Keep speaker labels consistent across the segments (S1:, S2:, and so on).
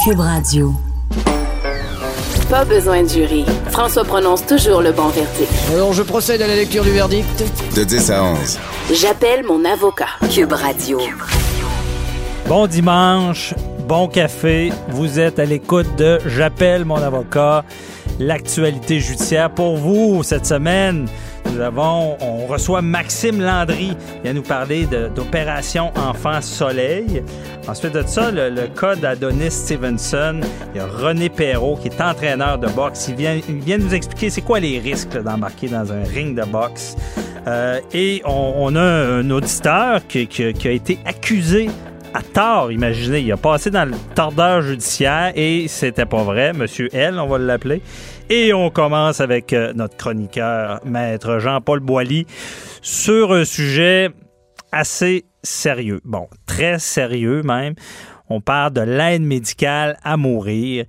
S1: Cube Radio.
S2: Pas besoin de jury. François prononce toujours le bon verdict.
S3: Alors, je procède à la lecture du verdict.
S4: De 10 à 11.
S2: J'appelle mon avocat.
S1: Cube Radio.
S5: Bon dimanche, bon café. Vous êtes à l'écoute de J'appelle mon avocat. L'actualité judiciaire pour vous cette semaine. Nous avons, on reçoit Maxime Landry. Il vient nous parler d'opération Enfant Soleil. Ensuite de ça, le, le cas d'Adonis Stevenson. Il y a René Perrault qui est entraîneur de boxe. Il vient, nous expliquer c'est quoi les risques d'embarquer dans un ring de boxe. Euh, et on, a un auditeur qui, qui- qui a été accusé à tort, imaginez. Il a passé dans le tordeur judiciaire et c'était pas vrai. Monsieur L, on va l'appeler. Et on commence avec euh, notre chroniqueur, maître Jean-Paul Boilly, sur un sujet assez sérieux. Bon, très sérieux même. On parle de l'aide médicale à mourir.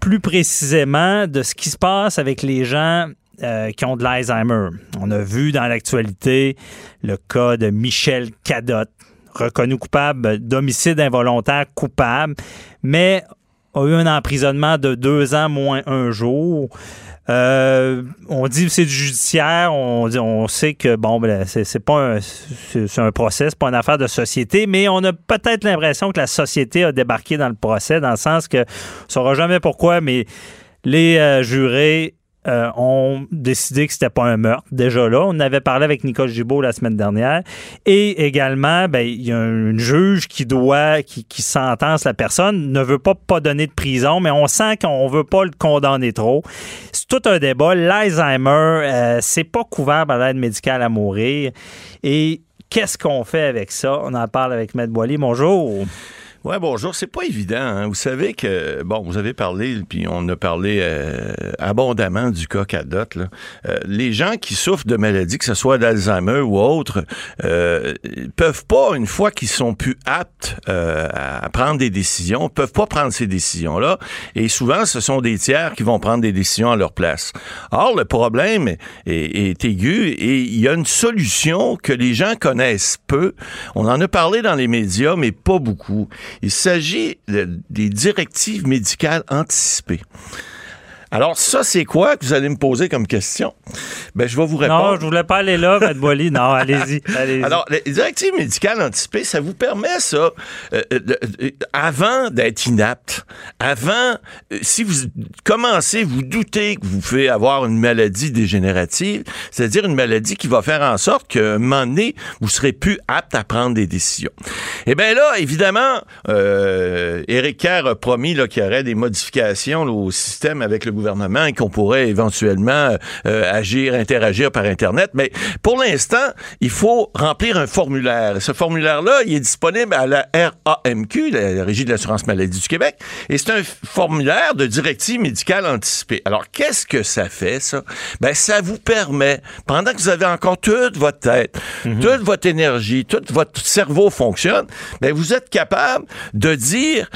S5: Plus précisément, de ce qui se passe avec les gens euh, qui ont de l'Alzheimer. On a vu dans l'actualité le cas de Michel Cadotte, reconnu coupable d'homicide involontaire coupable, mais a eu un emprisonnement de deux ans moins un jour. Euh, on dit que c'est du judiciaire, on, dit- on sait que bon, ben, c'est pas un, c'est c'est un procès, c'est pas une affaire de société, mais on a peut-être l'impression que la société a débarqué dans le procès, dans le sens que on saura jamais pourquoi, mais les euh, jurés euh, ont décidé que c'était pas un meurtre. Déjà là, on avait parlé avec Nicole Gibault la semaine dernière. Et également, ben, il y a un juge qui doit, qui, qui sentence la personne, ne veut pas donner de prison, mais on sent qu'on veut pas le condamner trop. C'est tout un débat. L'Alzheimer, euh, c'est pas couvert par l'aide médicale à mourir. Et qu'est-ce qu'on fait avec ça? On en parle avec Maître Boily. Bonjour.
S6: Ouais, bonjour. C'est pas évident. hein. Vous savez que, bon, vous avez parlé, puis on a parlé euh, abondamment du cas Cadotte. là. Euh, les gens qui souffrent de maladies, que ce soit d'Alzheimer ou autre, euh, peuvent pas, une fois qu'ils sont plus aptes euh, à prendre des décisions, peuvent pas prendre ces décisions-là. Et souvent, ce sont des tiers qui vont prendre des décisions à leur place. Or, le problème est, est aigu et il y a une solution que les gens connaissent peu. On en a parlé dans les médias, mais pas beaucoup. Il s'agit de- des directives médicales anticipées. Alors, ça, c'est quoi que vous allez me poser comme question? Ben, je vais vous répondre.
S5: Non, je voulais pas aller là, Boily. Non, allez-y. allez-y.
S6: Alors, les directives médicales anticipées, ça vous permet, ça, euh, euh, euh, avant d'être inapte, avant, euh, si vous commencez, vous doutez que vous pouvez avoir une maladie dégénérative, c'est-à-dire une maladie qui va faire en sorte qu'à un moment donné, vous serez plus apte à prendre des décisions. Eh bien là, évidemment, Éric Kerr a promis qu'il y aurait des modifications là, au système avec le gouvernement et qu'on pourrait éventuellement euh, agir, interagir par Internet. Mais pour l'instant, il faut remplir un formulaire. Ce formulaire-là, il est disponible à la RAMQ, la Régie de l'assurance maladie du Québec, et c'est un formulaire de directive médicale anticipée. Alors, qu'est-ce que ça fait, ça? Ben, ça vous permet, pendant que vous avez encore toute votre tête, toute votre énergie, tout votre cerveau fonctionne, ben, vous êtes capable de dire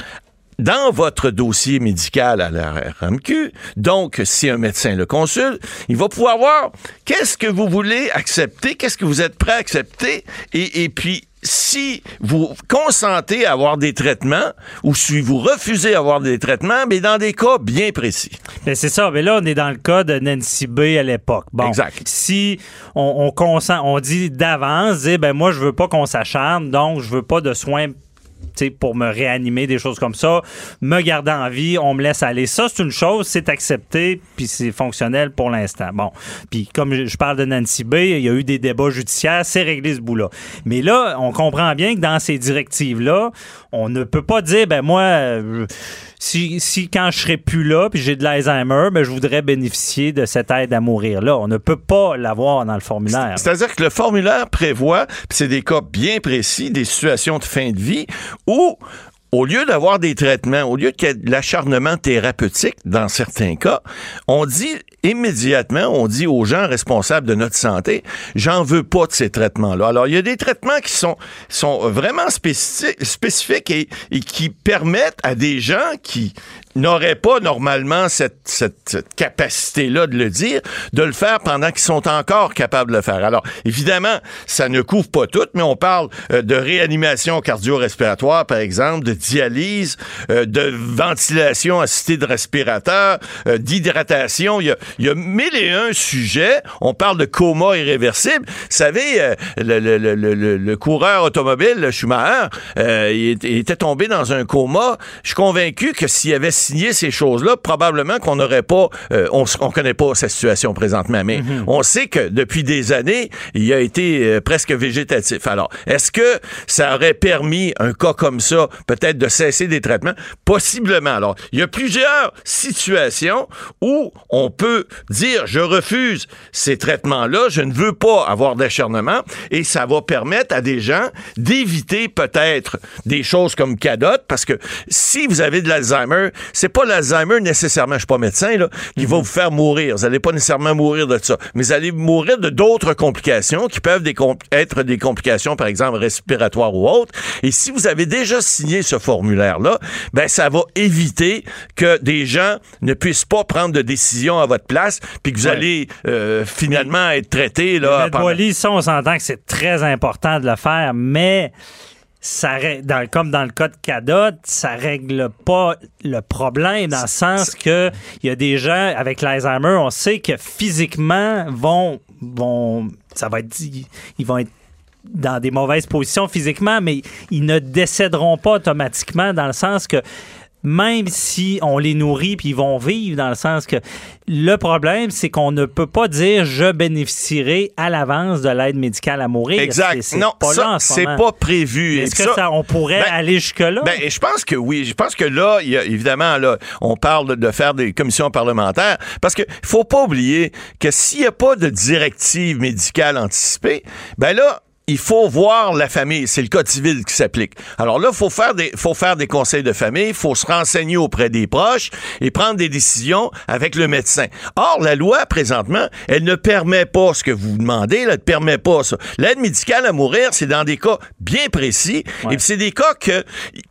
S6: dans votre dossier médical à la RMQ, donc si un médecin le consulte, il va pouvoir voir qu'est-ce que vous voulez accepter, qu'est-ce que vous êtes prêt à accepter, et, et puis si vous consentez à avoir des traitements ou si vous refusez d'avoir des traitements, mais dans des cas bien précis.
S5: Ben, c'est ça. Mais là, on est dans le cas de Nancy B à l'époque. Bon,
S6: Exact.
S5: Si on, on consent, on dit d'avance, ben moi, je veux pas qu'on s'acharne, donc je veux pas de soins pour me réanimer, des choses comme ça, me garder en vie, on me laisse aller. Ça, c'est une chose, c'est accepté, puis c'est fonctionnel pour l'instant. Bon, puis comme je parle de Nancy B, il y a eu des débats judiciaires, c'est réglé ce bout-là. Mais là, on comprend bien que dans ces directives-là, on ne peut pas dire, ben moi, euh, si, si quand je serai plus là, puis j'ai de l'Alzheimer, ben je voudrais bénéficier de cette aide à mourir-là. On ne peut pas l'avoir dans le formulaire.
S6: C'est-à-dire que le formulaire prévoit, puis c'est des cas bien précis, des situations de fin de vie où au lieu d'avoir des traitements, au lieu de l'acharnement thérapeutique dans certains cas, on dit immédiatement, on dit aux gens responsables de notre santé, j'en veux pas de ces traitements-là. Alors, il y a des traitements qui sont, vraiment spécifiques, et qui permettent à des gens qui n'auraient pas normalement cette, cette, capacité-là de le dire, de le faire pendant qu'ils sont encore capables de le faire. Alors, évidemment, ça ne couvre pas tout, mais on parle euh, de réanimation cardio-respiratoire, par exemple, de dialyse, euh, de ventilation assistée de respirateur, euh, d'hydratation. Il y, a, il y a mille et un sujets. On parle de coma irréversible. Vous savez, le, le, le, le, coureur automobile, le Schumacher, il, il était tombé dans un coma. Je suis convaincu que s'il avait signé ces choses-là, probablement qu'on n'aurait pas, euh, on, on connaît pas sa situation présentement, mais mhm. on sait que depuis des années, il a été euh, presque végétatif. Alors, est-ce que ça aurait permis un cas comme ça, peut-être de cesser des traitements? Possiblement. Alors, il y a plusieurs situations où on peut dire, je refuse ces traitements-là, je ne veux pas avoir d'acharnement, et ça va permettre à des gens d'éviter peut-être des choses comme cadotte, parce que si vous avez de l'Alzheimer, c'est pas l'Alzheimer nécessairement, je suis pas médecin, là, qui va vous faire mourir. Vous allez pas nécessairement mourir de ça, mais vous allez mourir de d'autres complications qui peuvent être des complications, par exemple, respiratoires ou autres. Et si vous avez déjà signé ce formulaire-là, ben, ça va éviter que des gens ne puissent pas prendre de décision à votre place, puis que vous allez euh, finalement être traité, là.
S5: Pendant... ça, on s'entend que c'est très important de le faire, mais ça dans, comme dans le cas de Cadot, ça règle pas le problème dans le sens que il y a des gens avec l'Alzheimer, on sait que physiquement vont vont ça va être ils vont être dans des mauvaises positions physiquement, mais ils ne décéderont pas automatiquement dans le sens que même si on les nourrit puis ils vont vivre dans le sens que le problème c'est qu'on ne peut pas dire je bénéficierai à l'avance de l'aide médicale à mourir.
S6: Exact. non, ça c'est pas prévu.
S5: Est-ce que ça, on pourrait ben, aller jusque là
S6: Ben je pense que oui, je pense que là il y a, évidemment là on parle de faire des commissions parlementaires parce que faut pas oublier que s'il n'y a pas de directive médicale anticipée, ben là il faut voir la famille. C'est le code civil qui s'applique. Alors là, faut faire des, faut faire des conseils de famille, faut se renseigner auprès des proches et prendre des décisions avec le médecin. Or, la loi, présentement, elle ne permet pas ce que vous demandez, elle ne permet pas ça. L'aide médicale à mourir, c'est dans des cas bien précis et c'est des cas que,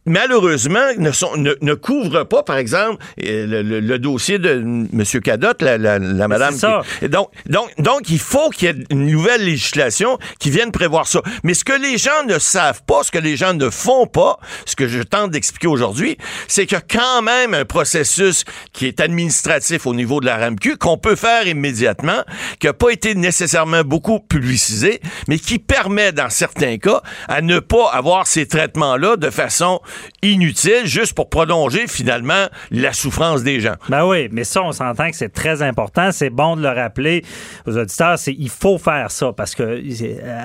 S6: malheureusement, ne, sont, ne, couvrent pas, par exemple, le, dossier de M. Cadotte, la, la, la madame.
S5: Ça.
S6: Donc, donc, donc, il faut qu'il y ait une nouvelle législation qui vienne prévoir mais ce que les gens ne savent pas, ce que les gens ne font pas, ce que je tente d'expliquer aujourd'hui, c'est qu'il y a quand même un processus qui est administratif au niveau de la RAMQ qu'on peut faire immédiatement, qui n'a pas été nécessairement beaucoup publicisé, mais qui permet dans certains cas à ne pas avoir ces traitements-là de façon inutile, juste pour prolonger finalement la souffrance des gens.
S5: Ben oui, mais ça, on s'entend que c'est très important. C'est bon de le rappeler aux auditeurs. Il faut faire ça parce que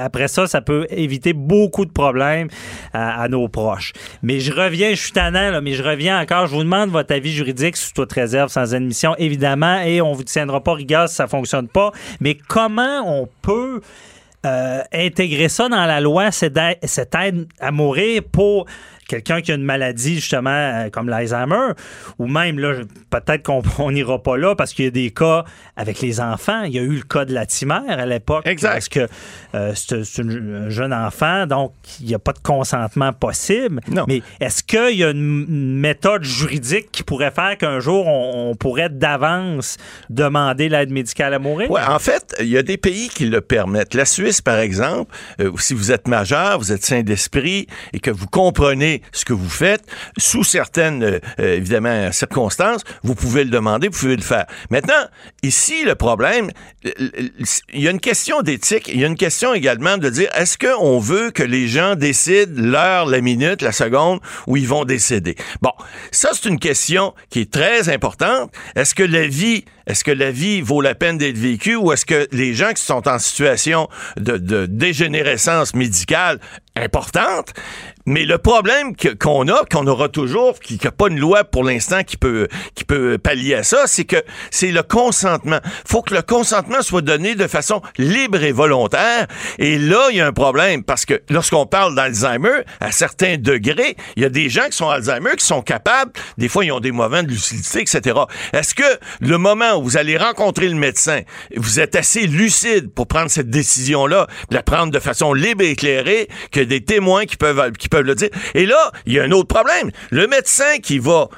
S5: après ça, ça peut éviter beaucoup de problèmes à, nos proches. Mais je reviens, je suis tannant, là, mais je reviens encore. Je vous demande votre avis juridique sous toute réserve, sans admission, évidemment, et on vous tiendra pas rigueur si ça fonctionne pas. Mais comment on peut euh, intégrer ça dans la loi, cette aide à mourir pour quelqu'un qui a une maladie justement euh, comme l'Alzheimer, ou même là, peut-être qu'on n'ira pas là parce qu'il y a des cas avec les enfants. Il y a eu le cas de la timère à l'époque.
S6: Exact.
S5: Parce que euh, c'est un jeune enfant, donc il n'y a pas de consentement possible.
S6: Non.
S5: Mais est-ce qu'il y a une méthode juridique qui pourrait faire qu'un jour on, pourrait d'avance demander l'aide médicale à mourir?
S6: Oui, en fait, il y a des pays qui le permettent. La Suisse, par exemple, euh, si vous êtes majeur, vous êtes sain d'esprit et que vous comprenez ce que vous faites, sous certaines, euh, euh, évidemment, circonstances, vous pouvez le demander, vous pouvez le faire. Maintenant, ici, le problème, il y a une question d'éthique, il y a une question également de dire, est-ce qu'on veut que les gens décident l'heure, la minute, la seconde où ils vont décéder? Bon, ça, c'est une question qui est très importante. Est-ce que la vie est-ce que la vie vaut la peine d'être vécue ou est-ce que les gens qui sont en situation de dégénérescence médicale importante, mais le problème qu'on a, qu'on aura toujours, qu'il n'y a pas une loi pour l'instant qui peut, qui peut pallier à ça, c'est que c'est le consentement. faut que le consentement soit donné de façon libre et volontaire. Et là, il y a un problème parce que lorsqu'on parle d'Alzheimer, à certains degrés, il y a des gens qui sont Alzheimer qui sont capables, des fois, ils ont des moments de lucidité, etc. Est-ce que le moment où vous allez rencontrer le médecin, vous êtes assez lucide pour prendre cette décision-là, la prendre de façon libre et éclairée, que des témoins qui peuvent, Et là, il y a un autre problème. Le médecin qui va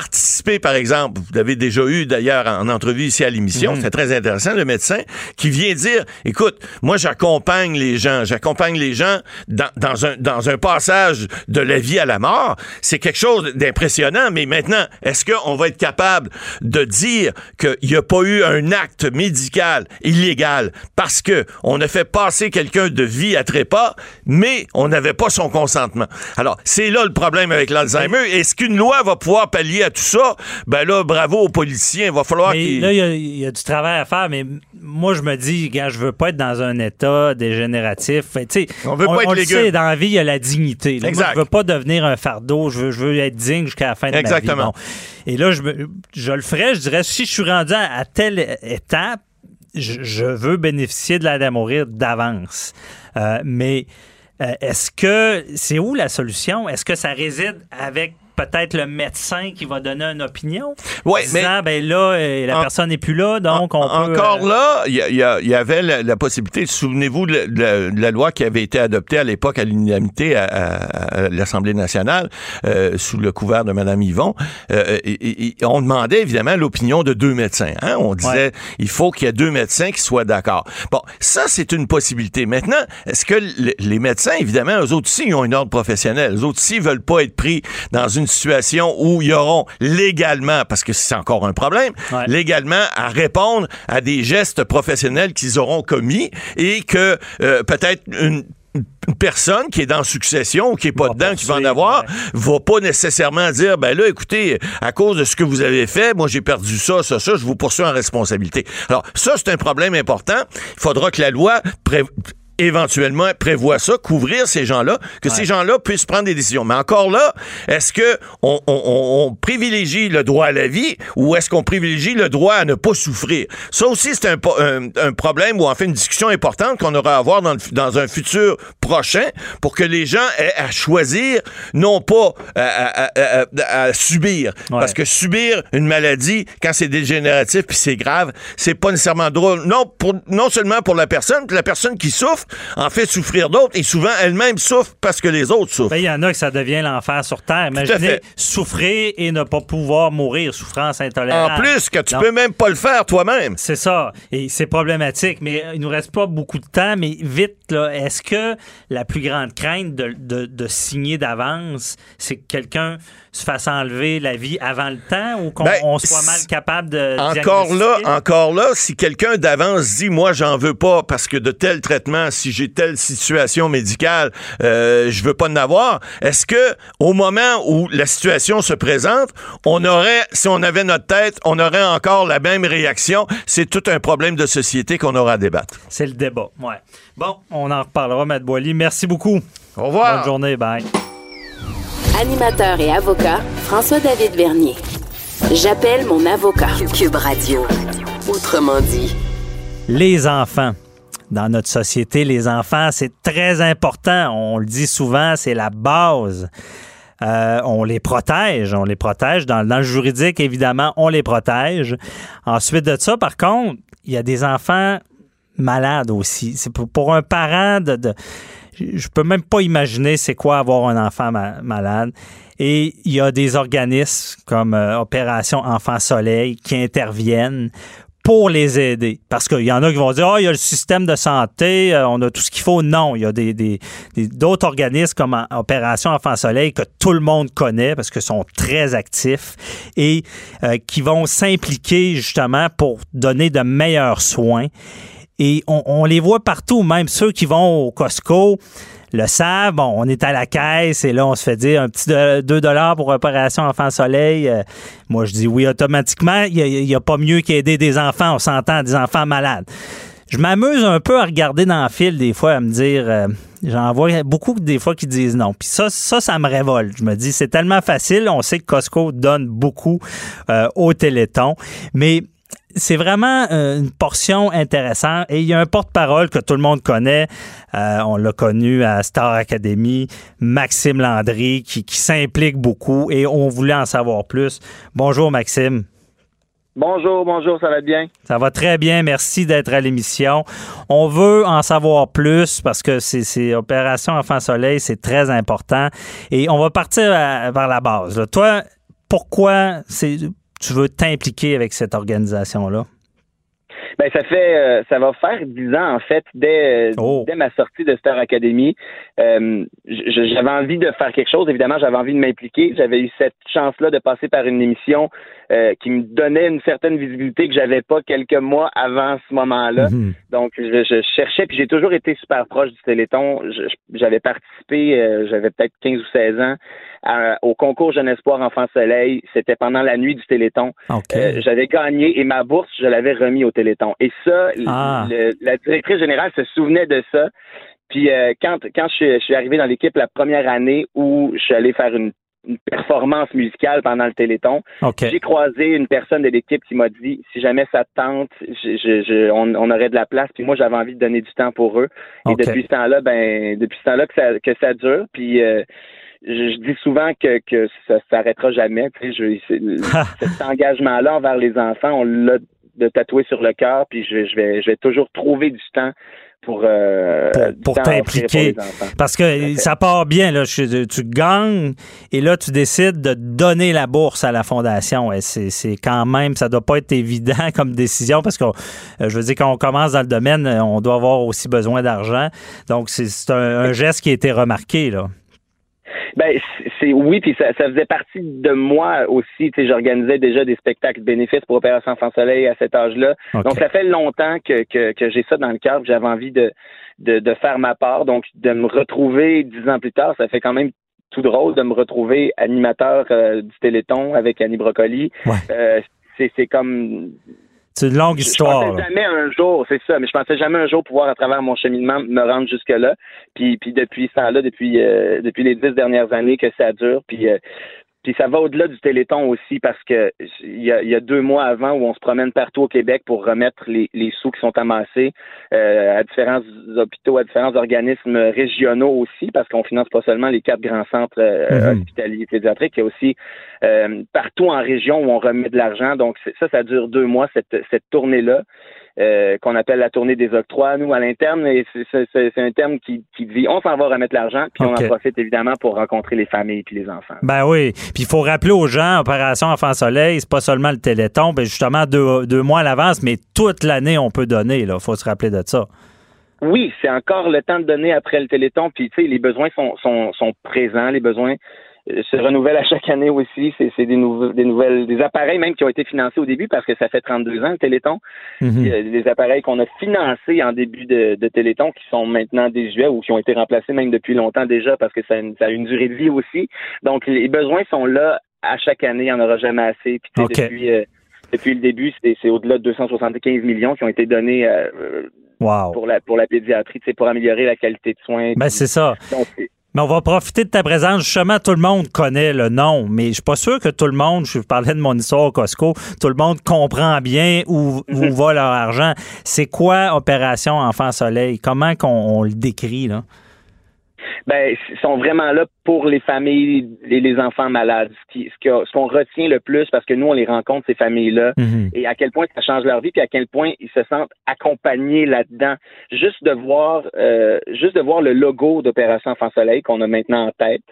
S6: participer, par exemple, vous l'avez déjà eu d'ailleurs en entrevue ici à l'émission,
S5: Mhm.
S6: c'est très intéressant, le médecin qui vient dire, écoute, moi j'accompagne les gens, j'accompagne les gens dans, dans, un, dans un passage de la vie à la mort. C'est quelque chose d'impressionnant, mais maintenant, est-ce qu'on va être capable de dire qu'il n'y a pas eu un acte médical illégal parce que on a fait passer quelqu'un de vie à trépas, mais on n'avait pas son consentement? Alors, c'est là le problème avec l'Alzheimer. Est-ce qu'une loi va pouvoir pallier à tout ça? Ben là, bravo aux politiciens. Il va falloir qu'ils...
S5: là, il y a- il y, a du travail à faire, mais moi, je me dis, gars, je veux pas être dans un état dégénératif. Fait,
S6: On veut pas être
S5: le
S6: légume.
S5: sait, dans la vie, il y a la dignité. là. Moi,
S6: Exact.
S5: je veux pas devenir un fardeau. Je veux, je veux être digne jusqu'à la fin de
S6: Exactement.
S5: ma vie. Bon. Et là, je, me- je le ferais, je dirais, si je suis rendu à, à telle étape, je, je veux bénéficier de l'aide à mourir d'avance. Euh, mais euh, est-ce que c'est où la solution? Est-ce que ça réside avec peut-être le médecin qui va donner une opinion?
S6: Ouais,
S5: disant, ben là, euh, la
S6: En-
S5: personne n'est plus là, donc on
S6: En-
S5: peut...
S6: Encore
S5: euh,
S6: là, il y, y y avait la, la possibilité, souvenez-vous de, la- de la- de la loi qui avait été adoptée à l'époque à l'unanimité à, à- à l'Assemblée nationale euh, sous le couvert de Mme Yvon. Euh, et- on demandait évidemment l'opinion de deux médecins. hein. On disait
S5: Ouais.
S6: il faut qu'il y ait deux médecins qui soient d'accord. Bon, ça c'est une possibilité. Maintenant, est-ce que les médecins, évidemment, eux autres aussi, ils ont une ordre professionnelle. Eux autres aussi veulent pas être pris dans une situation où ils auront légalement, parce que c'est encore un problème,
S5: Ouais.
S6: légalement à répondre à des gestes professionnels qu'ils auront commis et que euh, peut-être une une personne qui est dans succession ou qui est pas
S5: Va
S6: dedans, qui va en avoir,
S5: ouais.
S6: va pas nécessairement dire, ben là, écoutez, à cause de ce que vous avez fait, moi j'ai perdu ça, ça, ça, je vous poursuis en responsabilité. Alors, ça, c'est un problème important. Il faudra que la loi pré- éventuellement prévoit ça, couvrir ces gens-là, que ces gens-là puissent prendre des décisions. Mais encore là, est-ce que on, on- on- on privilégie le droit à la vie ou est-ce qu'on privilégie le droit à ne pas souffrir? Ça aussi, c'est un, un- un problème ou en fait une discussion importante qu'on aura à avoir dans, le dans un futur prochain pour que les gens aient à choisir, non pas à, à- à- à- à subir.
S5: Ouais.
S6: Parce que subir une maladie, quand c'est dégénératif puis c'est grave, c'est pas nécessairement drôle. Non, pour, non seulement pour la personne, puis la personne qui souffre en fait souffrir d'autres et souvent elle-même souffre parce que les autres souffrent.
S5: Ben, il y en a que ça devient l'enfer sur Terre. Imaginez souffrir et ne pas pouvoir mourir, souffrance intolérable.
S6: en plus, que tu
S5: Non.
S6: peux même pas le faire toi-même.
S5: C'est ça. Et c'est problématique. Mais il nous reste pas beaucoup de temps. Mais vite, là, est-ce que la plus grande crainte de, de- de signer d'avance, c'est que quelqu'un se fasse enlever la vie avant le temps ou qu'on
S6: Ben,
S5: soit mal capable de.
S6: Encore là, encore là, si quelqu'un d'avance dit moi j'en veux pas parce que de tel traitement, si j'ai telle situation médicale, euh, je veux pas en avoir. Est-ce que au moment où la situation se présente, on aurait, si on avait notre tête, on aurait encore la même réaction? C'est tout un problème de société qu'on aura à débattre.
S5: C'est le débat. Ouais. Bon, on en reparlera, Matt Boily. Merci beaucoup.
S6: Au revoir.
S5: Bonne journée. Bye.
S2: Animateur et avocat, François-David Vernier. J'appelle mon avocat.
S1: Cube Radio. Autrement dit.
S5: Les enfants. Dans notre société, les enfants, c'est très important. On le dit souvent, c'est la base. Euh, on les protège, on les protège. Dans, dans le juridique, évidemment, on les protège. Ensuite de ça, par contre, il y a des enfants malades aussi. C'est pour, pour un parent de, de- je peux même pas imaginer c'est quoi avoir un enfant ma- malade. Et il y a des organismes comme euh, Opération Enfant Soleil qui interviennent pour les aider. Parce qu'il y en a qui vont dire, oh, il y a le système de santé, euh, on a tout ce qu'il faut. Non, il y a des, d'autres organismes comme Opération Enfant Soleil que tout le monde connaît parce qu'ils sont très actifs et euh, qui vont s'impliquer justement pour donner de meilleurs soins. Et on, on les voit partout, même ceux qui vont au Costco le savent. Bon, on est à la caisse et là, on se fait dire un petit 2 dollars pour opération enfant soleil. Euh, moi, je dis oui automatiquement. Il n'y a, pas mieux qu'aider des enfants, on s'entend, des enfants malades. Je m'amuse un peu à regarder dans le fil des fois, à me dire, euh, j'en vois beaucoup des fois qui disent non. Puis ça, ça, ça me révolte. Je me dis, c'est tellement facile. On sait que Costco donne beaucoup euh, au Téléthon, mais c'est vraiment euh, une portion intéressante. Et il y a un porte-parole que tout le monde connaît. Euh, on l'a connu à Star Academy, Maxime Landry, qui, qui s'implique beaucoup et on voulait en savoir plus. Bonjour, Maxime.
S4: Bonjour, bonjour, ça va bien?
S5: Ça va très bien. Merci d'être à l'émission. On veut en savoir plus parce que c'est, c'est Opération Enfant Soleil, c'est très important. Et on va partir à- vers la base. là. Toi, pourquoi c'est tu veux t'impliquer avec cette organisation-là?
S4: Ben ça fait euh, ça va faire dix ans en fait dès
S5: Oh.
S4: dès ma sortie de Star Academy. Euh, j'avais envie de faire quelque chose. Évidemment, j'avais envie de m'impliquer. J'avais eu cette chance-là de passer par une émission euh, qui me donnait une certaine visibilité que j'avais pas quelques mois avant ce moment-là.
S5: Mhm.
S4: Donc je, je cherchais puis j'ai toujours été super proche du Téléthon. J'avais participé, euh, j'avais peut-être 15 ou 16 ans à- au concours Jeune Espoir Enfant Soleil. C'était pendant la nuit du Téléthon. Euh, j'avais gagné et ma bourse, je l'avais remis au Téléthon. Et ça,
S5: Ah.
S4: le- la directrice générale se souvenait de ça. Puis euh, quand, quand je, suis- je suis arrivé dans l'équipe la première année où je suis allé faire une, une performance musicale pendant le Téléthon, j'ai croisé une personne de l'équipe qui m'a dit si jamais ça te tente, je, je- je- on, on aurait de la place. Puis moi, j'avais envie de donner du temps pour eux. Et depuis ce temps-là, ben depuis ce temps-là que ça que ça dure. Puis euh, je, je dis souvent que, que ça s'arrêtera jamais. Tu sais, je- cet engagement-là envers les enfants, on l'a de tatouer sur le cœur. Puis je, je vais je vais toujours trouver du temps pour euh,
S5: Pour- t'impliquer. Parce que ça part bien, là. Je- Tu gagnes et là, tu décides de donner la bourse à la fondation. Et c'est c'est quand même, ça doit pas être évident comme décision parce que, euh, je veux dire, quand on commence dans le domaine, on doit avoir aussi besoin d'argent. Donc, c'est c'est un, un geste qui a été remarqué, là.
S4: Ben c'est- oui, puis ça, ça faisait partie de moi aussi. Tu sais, j'organisais déjà des spectacles bénéfices pour Opération Enfant Soleil à cet âge-là. Donc ça fait longtemps que, que, que j'ai ça dans le cœur, j'avais envie de, de de faire ma part. Donc de me retrouver dix ans plus tard, ça fait quand même tout drôle de me retrouver animateur euh, du Téléthon avec Annie Brocoli.
S5: Ouais.
S4: Euh, c'est comme
S5: C'est une longue histoire.
S4: Je pensais
S5: là.
S4: jamais un jour, c'est ça, mais je pensais jamais un jour pouvoir, à travers mon cheminement, me rendre jusque-là. Puis, puis depuis ce temps-là, depuis, euh, depuis les dix dernières années que ça dure, puis, euh, puis ça va au-delà du Téléthon aussi parce que il y y a deux mois avant où on se promène partout au Québec pour remettre les, les sous qui sont amassés euh, à différents hôpitaux, à différents organismes régionaux aussi, parce qu'on finance pas seulement les quatre grands centres euh,
S5: Mhm.
S4: hospitaliers pédiatriques, il y a aussi euh, partout en région où on remet de l'argent. Donc ça, ça dure deux mois cette, cette tournée-là. Euh, qu'on appelle la tournée des octrois, nous, à l'interne, et c'est- un terme qui, qui dit on s'en va remettre l'argent, puis on en profite évidemment pour rencontrer les familles puis les enfants.
S5: Ben oui. Puis il faut rappeler aux gens, Opération Enfant Soleil, c'est pas seulement le Téléthon, ben justement deux, deux mois à l'avance, mais toute l'année on peut donner. Il faut se rappeler de ça.
S4: Oui, c'est encore le temps de donner après le Téléthon, puis tu sais, les besoins sont, sont, sont présents, les besoins se renouvellent à chaque année aussi. C'est c'est des, nouveaux- des nouvelles, des appareils même qui ont été financés au début parce que ça fait 32 ans le Téléthon.
S5: Mhm.
S4: Il y a des appareils qu'on a financés en début de, de Téléthon qui sont maintenant désuets ou qui ont été remplacés même depuis longtemps déjà parce que ça a une, ça a une durée de vie aussi. Donc les besoins sont là à chaque année, il n'y en aura jamais assez. Puis depuis, euh, depuis le début, c'est c'est au-delà de 275 millions qui ont été donnés euh,
S5: Wow.
S4: pour la pour la pédiatrie, sais, pour améliorer la qualité de soins.
S5: Ben c'est ça.
S4: donc, c'est-
S5: Mais on va profiter de ta présence. Justement, tout le monde connaît le nom, mais je suis pas sûr que tout le monde, je parlais de mon histoire au Costco, tout le monde comprend bien où, où va leur argent. C'est quoi Opération Enfant Soleil? Comment qu'on on le décrit, là?
S4: ben, ils sont vraiment là pour les familles et les enfants malades. Ce qu'on retient le plus, parce que nous, on les rencontre, ces familles-là,
S5: Mhm.
S4: et à quel point ça change leur vie, puis à quel point ils se sentent accompagnés là-dedans. Juste de voir, euh, juste de voir le logo d'Opération Enfant Soleil qu'on a maintenant en tête,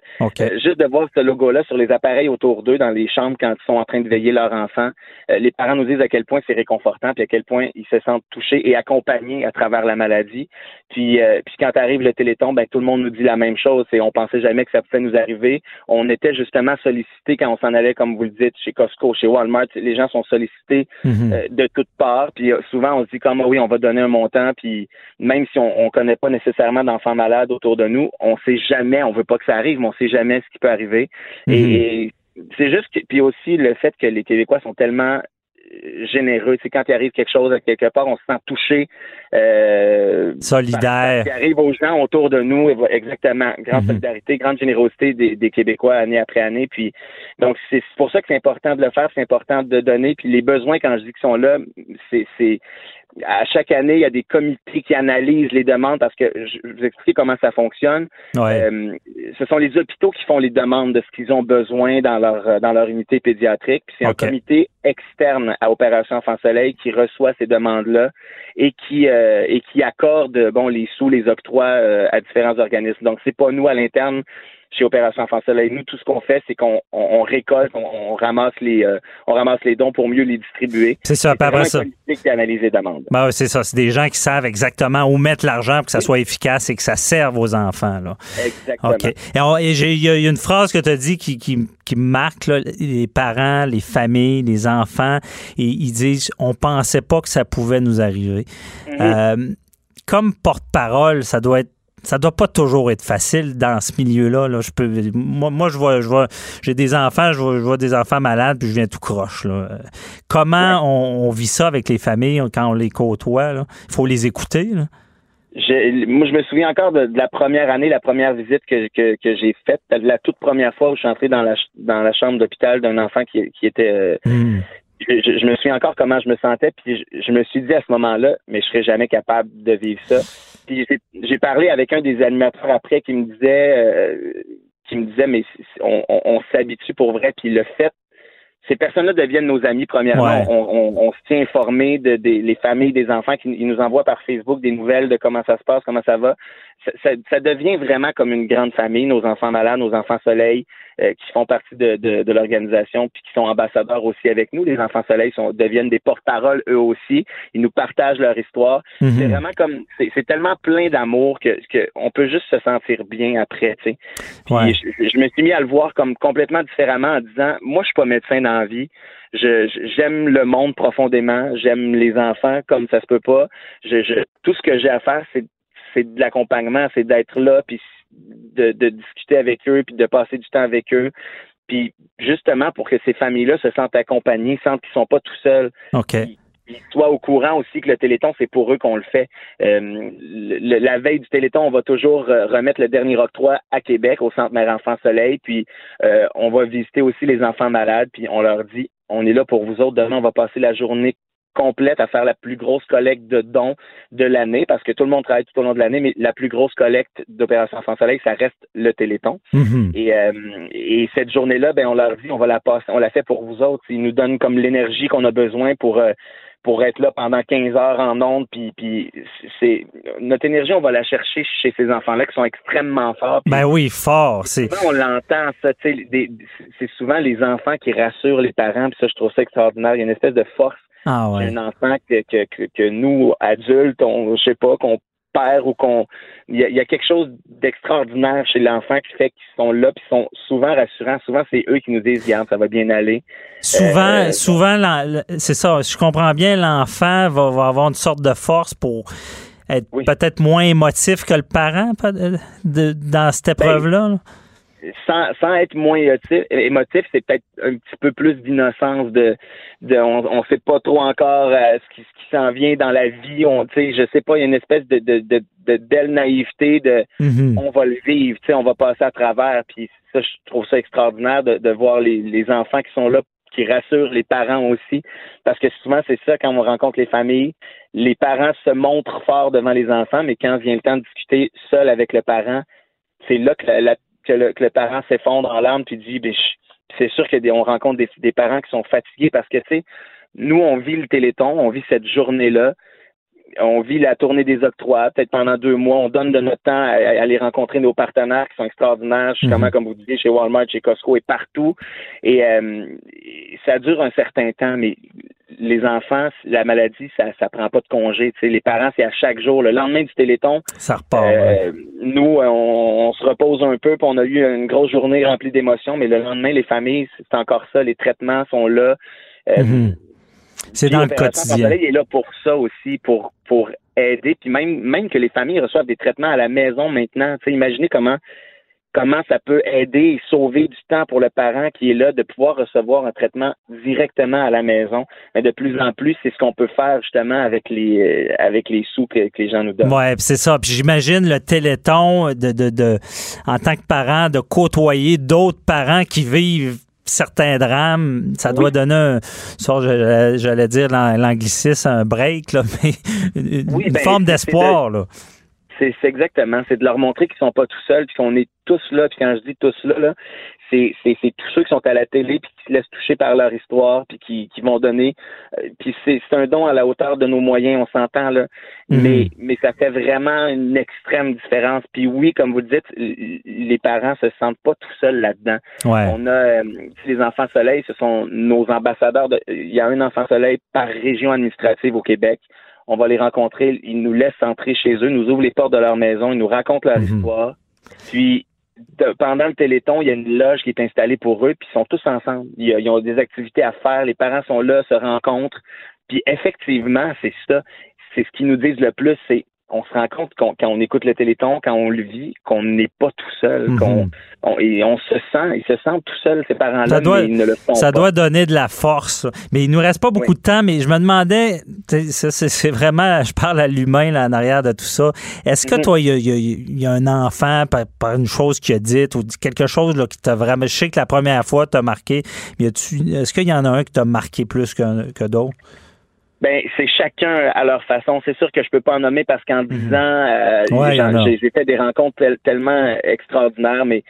S4: euh, juste de voir ce logo-là sur les appareils autour d'eux dans les chambres quand ils sont en train de veiller leur enfant, euh, les parents nous disent à quel point c'est réconfortant, puis à quel point ils se sentent touchés et accompagnés à travers la maladie. Puis, puis quand arrive le Téléthon, ben tout le monde nous dit la même chose. Et on pensait jamais que ça pouvait nous arriver. On était justement sollicités quand on s'en allait, comme vous le dites, chez Costco, chez Walmart. Les gens sont sollicités
S5: Mhm.
S4: euh, de toutes parts. Puis euh, souvent, on se dit comme ah oui, on va donner un montant. Puis même si on, on connaît pas nécessairement d'enfants malades autour de nous, on sait jamais. On veut pas que ça arrive, mais on sait jamais ce qui peut arriver.
S5: Mhm.
S4: Et, et c'est juste que, puis aussi le fait que les Québécois sont tellement généreux. C'est quand il arrive quelque chose à quelque part, on se sent touché. Euh,
S5: Solidaire.
S4: qui arrive aux gens autour de nous, exactement. Grande
S5: Mhm.
S4: solidarité, grande générosité des, des Québécois année après année. Puis donc c'est pour ça que c'est important de le faire, c'est important de donner. Puis les besoins, quand je dis qu'ils sont là, c'est à chaque année, il y a des comités qui analysent les demandes parce que je vous expliquer comment ça fonctionne.
S5: Ouais.
S4: Euh, ce sont les hôpitaux qui font les demandes de ce qu'ils ont besoin dans leur euh, dans leur unité pédiatrique. Puis c'est un comité externe à Opération Enfant Soleil qui reçoit ces demandes-là et qui euh, et qui accorde bon les sous, les octrois euh, à différents organismes. Donc c'est pas nous à l'interne. Chez Opération Enfant Soleil. Nous, tout ce qu'on fait, c'est qu'on on, récolte, on, ramasse les euh, on ramasse les dons pour mieux les distribuer.
S5: C'est ça,
S4: c'est
S5: après ça.
S4: d'analyser.
S5: Ben, c'est ça, c'est des gens qui savent exactement où mettre l'argent pour que ça soit efficace et que ça serve aux enfants. Là.
S4: Exactement.
S5: OK. Et il y, a une phrase que tu as dit qui, qui, qui marque les parents, les familles, les enfants, et ils disent on pensait pas que ça pouvait nous arriver.
S4: Mm-hmm.
S5: Euh, comme porte-parole, ça doit être ça doit pas toujours être facile dans ce milieu-là. Là. Je peux, moi, moi, je vois, je vois, j'ai des enfants, je vois, des enfants malades, puis je viens tout croche. Là. Comment on, vit ça avec les familles quand on les côtoie? Il faut les écouter. Là.
S4: moi, je me souviens encore de, la première année, la première visite que, que, que j'ai faite, la toute première fois où je suis entré dans la, dans la chambre d'hôpital d'un enfant qui, qui était euh, hmm je, me souviens encore comment je me sentais, puis je, me suis dit à ce moment-là, mais je serais jamais capable de vivre ça. Puis j'ai parlé avec un des animateurs après qui me disait, euh, qui me disait, mais on, s'habitue pour vrai, puis le fait ces personnes-là deviennent nos amis, premièrement. On, se tient informé de, les familles des enfants qui nous envoient par Facebook des nouvelles de comment ça se passe, comment ça va. Ça, devient vraiment comme une grande famille, nos enfants malades, nos enfants soleil. Euh, qui font partie de, de, de l'organisation puis qui sont ambassadeurs aussi avec nous. Les enfants soleil sont, deviennent des porte-parole eux aussi. Ils nous partagent leur histoire.
S5: Mhm.
S4: C'est vraiment comme c'est tellement plein d'amour que, que on peut juste se sentir bien après. Tu sais. je, me suis mis à le voir comme complètement différemment en disant moi je suis pas médecin dans la vie. Je, j'aime le monde profondément, j'aime les enfants comme ça se peut pas. Je, je tout ce que j'ai à faire, c'est c'est de l'accompagnement, c'est d'être là, puis de, discuter avec eux, puis de passer du temps avec eux. Puis justement pour que ces familles-là se sentent accompagnées, sentent qu'ils sont pas tout seuls.
S5: OK.
S4: Ils soient au courant aussi que le Téléthon, c'est pour eux qu'on le fait. Euh, la veille du Téléthon, on va toujours euh, remettre le dernier octroi à Québec, au Centre Mère Enfant Soleil, puis euh, on va visiter aussi les enfants malades, puis on leur dit, on est là pour vous autres. Demain, on va passer la journée complète à faire la plus grosse collecte de dons de l'année, parce que tout le monde travaille tout au long de l'année, mais la plus grosse collecte d'Opération Enfant Soleil, ça reste le Téléthon.
S5: Mm-hmm.
S4: Et, euh, et cette journée-là, ben on leur dit, on va la passer, on la fait pour vous autres. Ils nous donnent comme l'énergie qu'on a besoin pour euh, pour être là pendant 15 heures en ondes, puis, puis c'est notre énergie, on va la chercher chez ces enfants-là qui sont extrêmement forts.
S5: Ben oui, fort. C'est
S4: on l'entend ça, c'est souvent les enfants qui rassurent les parents, puis ça, je trouve ça extraordinaire. Il y a une espèce de force
S5: ah
S4: un enfant que, que, que, nous, adultes, on, je sais pas, qu'on perd ou qu'on. Il y, a quelque chose d'extraordinaire chez l'enfant qui fait qu'ils sont là, puis sont souvent rassurants. Souvent, c'est eux qui nous disent, regarde, ça va bien aller.
S5: Souvent, euh, souvent, c'est ça. Je comprends bien, l'enfant va, va, avoir une sorte de force pour être peut-être moins émotif que le parent de, dans cette ben, épreuve-là.
S4: Sans, sans être moins émotif, c'est peut-être un petit peu plus d'innocence de, de on, ne sait pas trop encore euh, ce qui, ce qui s'en vient dans la vie. On, je sais pas, il y a une espèce de, de, de, de belle naïveté de
S5: mm-hmm.
S4: on va le vivre, on va passer à travers. Puis ça, je trouve ça extraordinaire de, de voir les, les enfants qui sont là qui rassurent les parents aussi. Parce que souvent, c'est ça, quand on rencontre les familles, les parents se montrent forts devant les enfants, mais quand vient le temps de discuter seul avec le parent, c'est là que la, que le, parent s'effondre en larmes puis dit ben, c'est sûr qu'on rencontre des, des, parents qui sont fatigués parce que tu sais nous on vit le téléthon on vit cette journée là on vit la tournée des octrois, peut-être pendant deux mois, on donne de notre temps à, aller rencontrer nos partenaires qui sont extraordinaires, justement, mhm. comme vous disiez, chez Walmart, chez Costco et partout. Et euh, ça dure un certain temps, mais les enfants, la maladie, ça ça prend pas de congé. sais, Les parents, c'est à chaque jour. Le lendemain du téléthon,
S5: ça repart.
S4: Euh, nous, on, se repose un peu, puis on a eu une grosse journée remplie d'émotions, mais le lendemain, les familles, c'est encore ça. Les traitements sont là. Euh,
S5: mhm. C'est dans le quotidien.
S4: Il est là pour ça aussi, pour pour aider, puis même même que les familles reçoivent des traitements à la maison maintenant. sais, imaginez comment comment ça peut aider et sauver du temps pour le parent qui est là de pouvoir recevoir un traitement directement à la maison. Mais de plus en plus, c'est ce qu'on peut faire justement avec les euh, avec les sous que, les gens nous donnent.
S5: Ouais, c'est ça. Puis j'imagine le téléthon de, de, de en tant que parent de côtoyer d'autres parents qui vivent certains drames, ça doit donner un, j'allais dire l'anglicisme, un break, là, mais une,
S4: ben,
S5: forme d'espoir.
S4: C'est exactement, c'est de leur montrer qu'ils sont pas tout seuls, puis qu'on est tous là. Puis quand je dis tous là, là c'est tous ceux qui sont à la télé puis qui se laissent toucher par leur histoire puis qui, qui vont donner. euh, puis c'est un don à la hauteur de nos moyens, on s'entend là.
S5: Mhm.
S4: Mais mais ça fait vraiment une extrême différence. Puis oui, comme vous le dites, les parents se sentent pas tout seuls là-dedans.
S5: Ouais.
S4: On a euh, les enfants soleil, ce sont nos ambassadeurs. De, il y a un enfant soleil par région administrative au Québec. On va les rencontrer, ils nous laissent entrer chez eux, nous ouvrent les portes de leur maison, ils nous racontent leur
S5: Mhm.
S4: histoire. Puis pendant le Téléthon, il y a une loge qui est installée pour eux, puis ils sont tous ensemble. Ils ont des activités à faire, les parents sont là, se rencontrent. Puis effectivement, c'est ça. C'est ce qu'ils nous disent le plus, c'est on se rend compte quand on écoute le Téléthon, quand on le vit, qu'on n'est pas tout seul,
S5: Mhm.
S4: qu'on on, et on se sent, ils se sentent tout seuls, ces parents-là,
S5: Ça
S4: mais ils ne le font
S5: Ça
S4: pas.
S5: doit donner de la force. Mais il nous reste pas beaucoup
S4: Oui.
S5: de temps, mais je me demandais, ça, c'est vraiment, je parle à l'humain là, en arrière de tout ça. Est-ce que
S4: Mhm.
S5: toi, il y a, y y un enfant par, par une chose qu'il a dite ou quelque chose là, qui t'a vraiment. Je sais que la première fois t'a marqué, mais est-ce qu'il y en a un qui t'a marqué plus que, que d'autres?
S4: Ben, c'est chacun à leur façon. C'est sûr que je peux pas en nommer parce qu'en dix ans, euh.
S5: Ouais,
S4: j'ai fait des rencontres tel- tellement extraordinaires, mais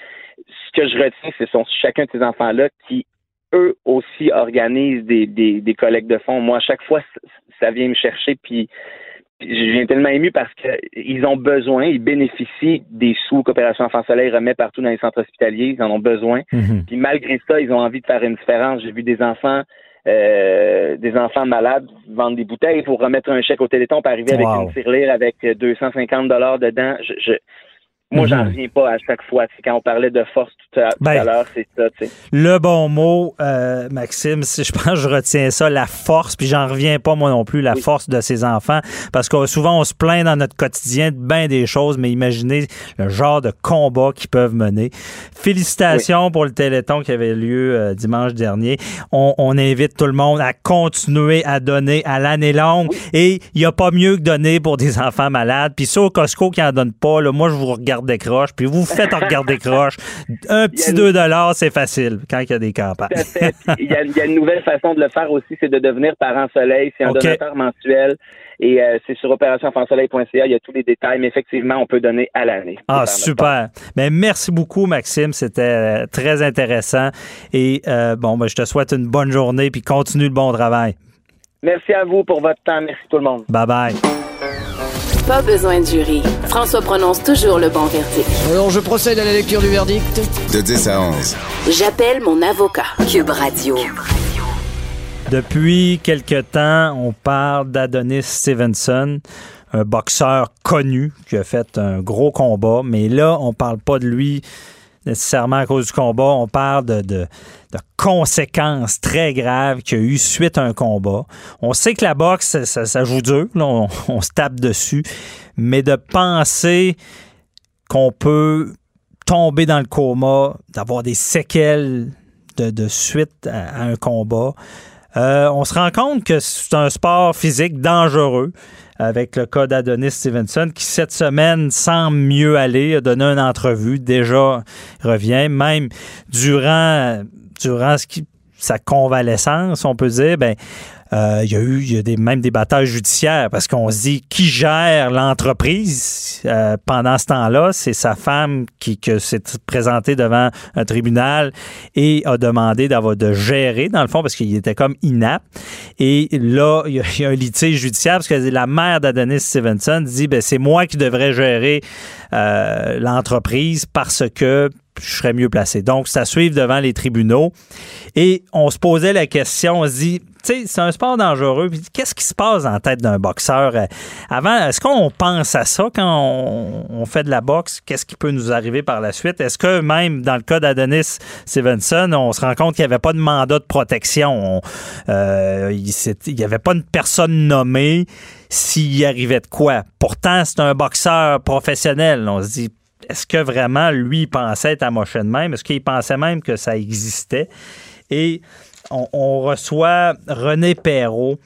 S4: ce que je retiens, ce sont chacun de ces enfants-là qui, eux aussi, organisent des, des, des collectes de fonds. Moi, à chaque fois, ça vient me chercher, puis je viens tellement ému parce qu'ils ont besoin, ils bénéficient des sous qu'Opération Enfant Soleil remet partout dans les centres hospitaliers, ils en ont besoin.
S5: Mhm.
S4: Puis malgré ça, ils ont envie de faire une différence. J'ai vu des enfants, euh, des enfants malades vendre des bouteilles pour remettre un chèque au Téléthon, pour arriver avec
S5: Wow.
S4: une tirelire avec euh, 250 dollars dedans. Je, je- moi, j'en
S5: Mhm.
S4: reviens pas à chaque fois. Quand on parlait de force tout à, tout
S5: Ben,
S4: à l'heure, c'est ça.
S5: Le bon mot, euh, Maxime, si je pense que je retiens ça, la force, puis j'en reviens pas moi non plus, la
S4: Oui.
S5: force de ces enfants, parce que souvent on se plaint dans notre quotidien de bien des choses, mais imaginez le genre de combat qu'ils peuvent mener. Félicitations pour le Téléthon qui avait lieu euh, dimanche dernier. On, on invite tout le monde à continuer à donner à l'année longue, et il n'y a pas mieux que donner pour des enfants malades. Puis ça, au Costco qui en donne pas, là, moi je vous regarde croche, puis vous vous faites regarder croche. Un petit
S4: a
S5: 2 c'est facile quand il y a des campagnes.
S4: Il y, a, il y a une nouvelle façon de le faire aussi, c'est de devenir parent soleil. C'est un
S5: OK.
S4: donateur mensuel. Et euh, c'est sur opérationenfantsoleil.ca. Il y a tous les détails, mais effectivement, on peut donner à l'année.
S5: Ah, super. Mais merci beaucoup, Maxime. C'était euh, très intéressant. Et euh, bon, ben, je te souhaite une bonne journée puis continue le bon travail.
S4: Merci à vous pour votre temps. Merci tout le monde.
S5: Bye bye.
S2: Pas besoin de jury. François prononce toujours le bon verdict.
S3: Alors, je procède à la lecture du verdict.
S7: De 10 à 11.
S2: J'appelle mon avocat.
S1: Cube Radio.
S5: Depuis quelque temps, on parle d'Adonis Stevenson, un boxeur connu qui a fait un gros combat, mais là, on parle pas de lui nécessairement à cause du combat, on parle de, de- conséquences très graves qu'il y a eu suite à un combat. On sait que la boxe, ça, ça- joue dur, on, se tape dessus, mais de penser qu'on peut tomber dans le coma, d'avoir des séquelles de, suite à, à un combat, euh, on se rend compte que c'est un sport physique dangereux avec le cas d'Adonis Stevenson qui cette semaine semble mieux aller, a donné une entrevue, déjà revient, même durant, durant sa convalescence, on peut dire, ben, euh, il y a eu il y a des, même des batailles judiciaires parce qu'on se dit qui gère l'entreprise euh, pendant ce temps-là, c'est sa femme qui s'est présentée devant un tribunal et a demandé d'avoir de gérer dans le fond parce qu'il était comme inapte. Et là, il y, a, il y a un litige judiciaire parce que la mère d'Adonis Stevenson dit ben c'est moi qui devrais gérer euh, l'entreprise parce que je serais mieux placé. Donc, ça suivre devant les tribunaux. Et on se posait la question, on se dit, tu sais, c'est un sport dangereux. Qu'est-ce qui se passe la tête d'un boxeur? Euh, Avant, est-ce qu'on pense à ça quand on, fait de la boxe? Qu'est-ce qui peut nous arriver par la suite? Est-ce que même dans le cas d'Adonis Stevenson, on se rend compte qu'il n'y avait pas de mandat de protection? On- euh, il n'y avait pas une personne nommée s'il arrivait de quoi? Pourtant, c'est un boxeur professionnel. On se dit, est-ce que vraiment lui il pensait être amoché de même? Est-ce qu'il pensait même que ça existait? Et on, on reçoit René Perrault,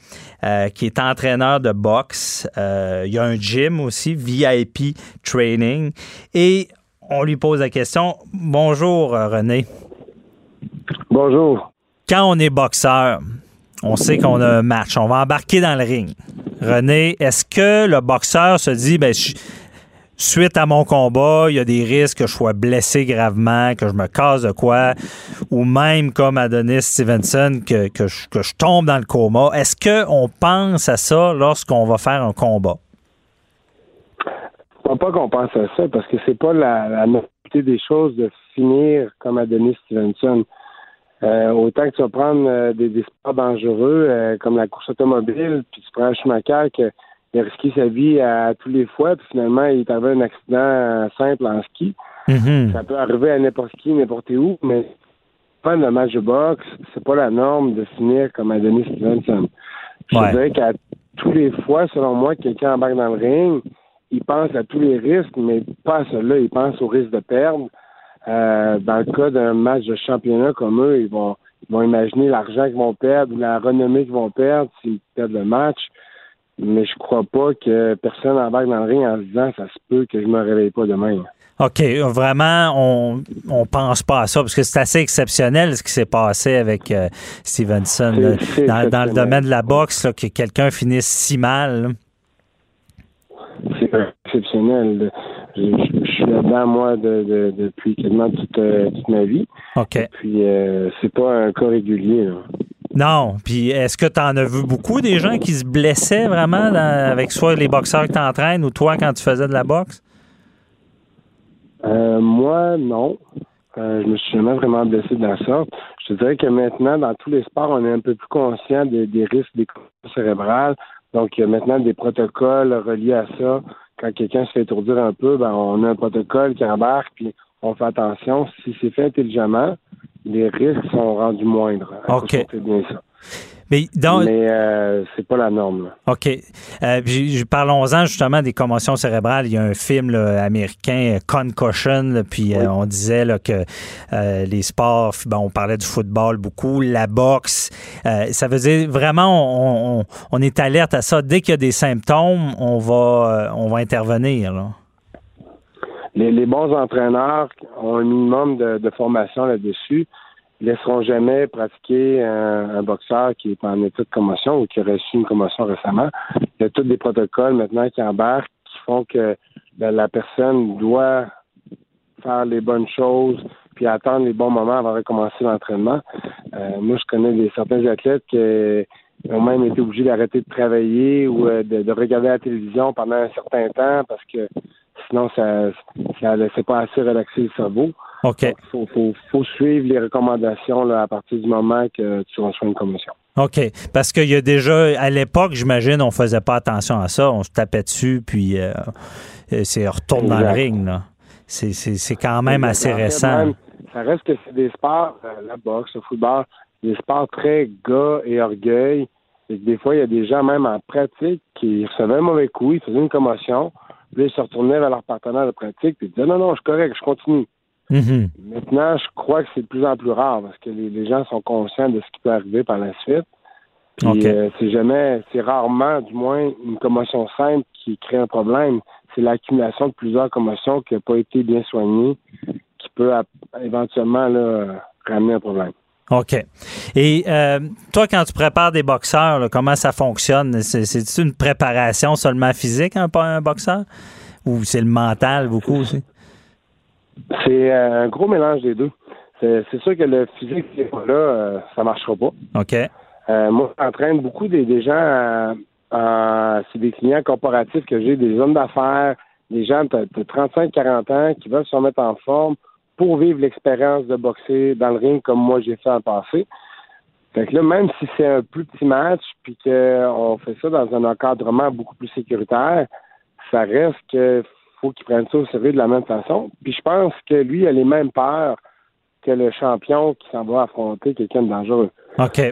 S5: euh, qui est entraîneur de boxe. Euh, il y a un gym aussi, VIP Training. Et on lui pose la question. Bonjour, euh, René.
S4: Bonjour.
S5: Quand on est boxeur, on sait qu'on a un match. On va embarquer dans le ring. René, est-ce que le boxeur se dit, ben, je- suite à mon combat, il y a des risques que je sois blessé gravement, que je me casse de quoi, ou même comme Adonis Stevenson, que, que, je, que je tombe dans le coma. Est-ce qu'on pense à ça lorsqu'on va faire un combat?
S7: Je ne pas qu'on pense à ça parce que c'est pas la, la des choses de finir comme Adonis Stevenson. Euh, autant que tu vas prendre euh, des, sports dangereux euh, comme la course automobile, puis tu prends un Schumacher qui a risqué sa vie à, tous les fois, puis finalement il est arrivé un accident simple en ski.
S5: Mm-hmm.
S7: Ça peut arriver à n'importe qui, n'importe où, mais pas le match de boxe, c'est pas la norme de finir comme Adonis Stevenson. Je
S5: Ouais.
S7: dirais qu'à tous les fois, selon moi, que quelqu'un embarque dans le ring, il pense à tous les risques, mais pas à cela. Il pense au risque de perdre. Euh, dans le cas d'un match de championnat comme eux, ils vont, ils vont imaginer l'argent qu'ils vont perdre ou la renommée qu'ils vont perdre s'ils perdent le match. Mais je crois pas que personne embarque dans le ring en se disant ça se peut que je me réveille pas demain.
S5: OK, vraiment, on on pense pas à ça parce que c'est assez exceptionnel ce qui s'est passé avec euh, Stevenson là.
S7: c'est
S5: dans, dans le domaine de la boxe, là, que quelqu'un finisse si mal. là.
S7: C'est exceptionnel. Je, je- je suis là-dedans, moi, de, de- depuis quasiment toute, euh, toute ma vie.
S5: OK.
S7: Puis, euh, c'est pas un cas régulier. Là.
S5: Non, puis est-ce que tu en as vu beaucoup des gens qui se blessaient vraiment dans- avec soit les boxeurs que tu entraînes ou toi quand tu faisais de la boxe?
S7: Euh, moi, non. Euh, je me suis jamais vraiment blessé la sorte. Je te dirais que maintenant, dans tous les sports, on est un peu plus conscient des, risques des cérébrales. Donc, il y a maintenant des protocoles reliés à ça. Quand quelqu'un se fait étourdir un peu, ben, on a un protocole qui embarque, puis on fait attention. Si c'est fait intelligemment, les risques sont rendus moindres.
S5: OK.
S7: C'est bien ça.
S5: Mais donc,
S7: Mais euh, c'est pas la norme. là.
S5: OK. Euh, Parlons-en justement des commotions cérébrales. Il y a un film là, américain, euh, Concussion, là, puis euh, on disait là, que euh, les sports, bon, on parlait du football beaucoup, la boxe. euh, ça veut dire vraiment, on, on- on est alerte à ça. Dès qu'il y a des symptômes, on va, euh, on va intervenir.
S7: Les, les bons entraîneurs ont un minimum de, formation là-dessus. Ils laisseront jamais pratiquer un, boxeur qui est en état de commotion ou qui a reçu une commotion récemment. Il y a tous des protocoles maintenant qui embarquent qui font que la, la personne doit faire les bonnes choses puis attendre les bons moments avant de recommencer l'entraînement. Euh, moi, je connais des certains athlètes qui ont même été obligés d'arrêter de travailler ou euh, de regarder la télévision pendant un certain temps parce que sinon ça ça laissait pas assez relaxer le cerveau.
S5: OK.
S7: Il faut, faut, faut suivre les recommandations là, à partir du moment que tu reçois une commotion.
S5: OK. Parce qu'il y a déjà, à l'époque, j'imagine, on faisait pas attention à ça. On se tapait dessus, puis euh, euh, c'est retourne dans le ring. là. C'est- C'est c'est quand même assez récent.
S7: même, ça reste que c'est des sports, euh, la boxe, le football, des sports très gars et orgueil. Et que des fois, il y a des gens même en pratique qui recevaient un mauvais coup, ils faisaient une commotion, puis ils se retournaient vers leur partenaire de pratique, puis ils disaient non, non, je suis correct, je continue.
S5: Mhm.
S7: Maintenant, je crois que c'est de plus en plus rare parce que les, les gens sont conscients de ce qui peut arriver par la suite. Puis euh, c'est jamais, c'est rarement, du moins, une commotion simple qui crée un problème. C'est l'accumulation de plusieurs commotions qui n'a pas été bien soignée qui peut éventuellement là, ramener un problème.
S5: OK. Et euh, toi, quand tu prépares des boxeurs, là, comment ça fonctionne? C'est- C'est-tu une préparation seulement physique, un, un boxeur? Ou c'est le mental beaucoup aussi?
S7: C'est euh, un gros mélange des deux. C'est sûr que le physique, qui n'est pas là, euh, ça marchera pas.
S5: OK.
S7: Euh, moi, j'entraîne beaucoup des, des gens, euh, c'est des clients corporatifs que j'ai, des hommes d'affaires, des gens de, de 35-40 ans qui veulent se remettre en forme pour vivre l'expérience de boxer dans le ring comme moi j'ai fait en passé. Fait que là, même si c'est un plus petit match, puis qu'on fait ça dans un encadrement beaucoup plus sécuritaire, ça reste que faut qu'il prenne ça au sérieux de la même façon. Puis je pense que lui a les mêmes peurs que le champion qui s'en va affronter quelqu'un de dangereux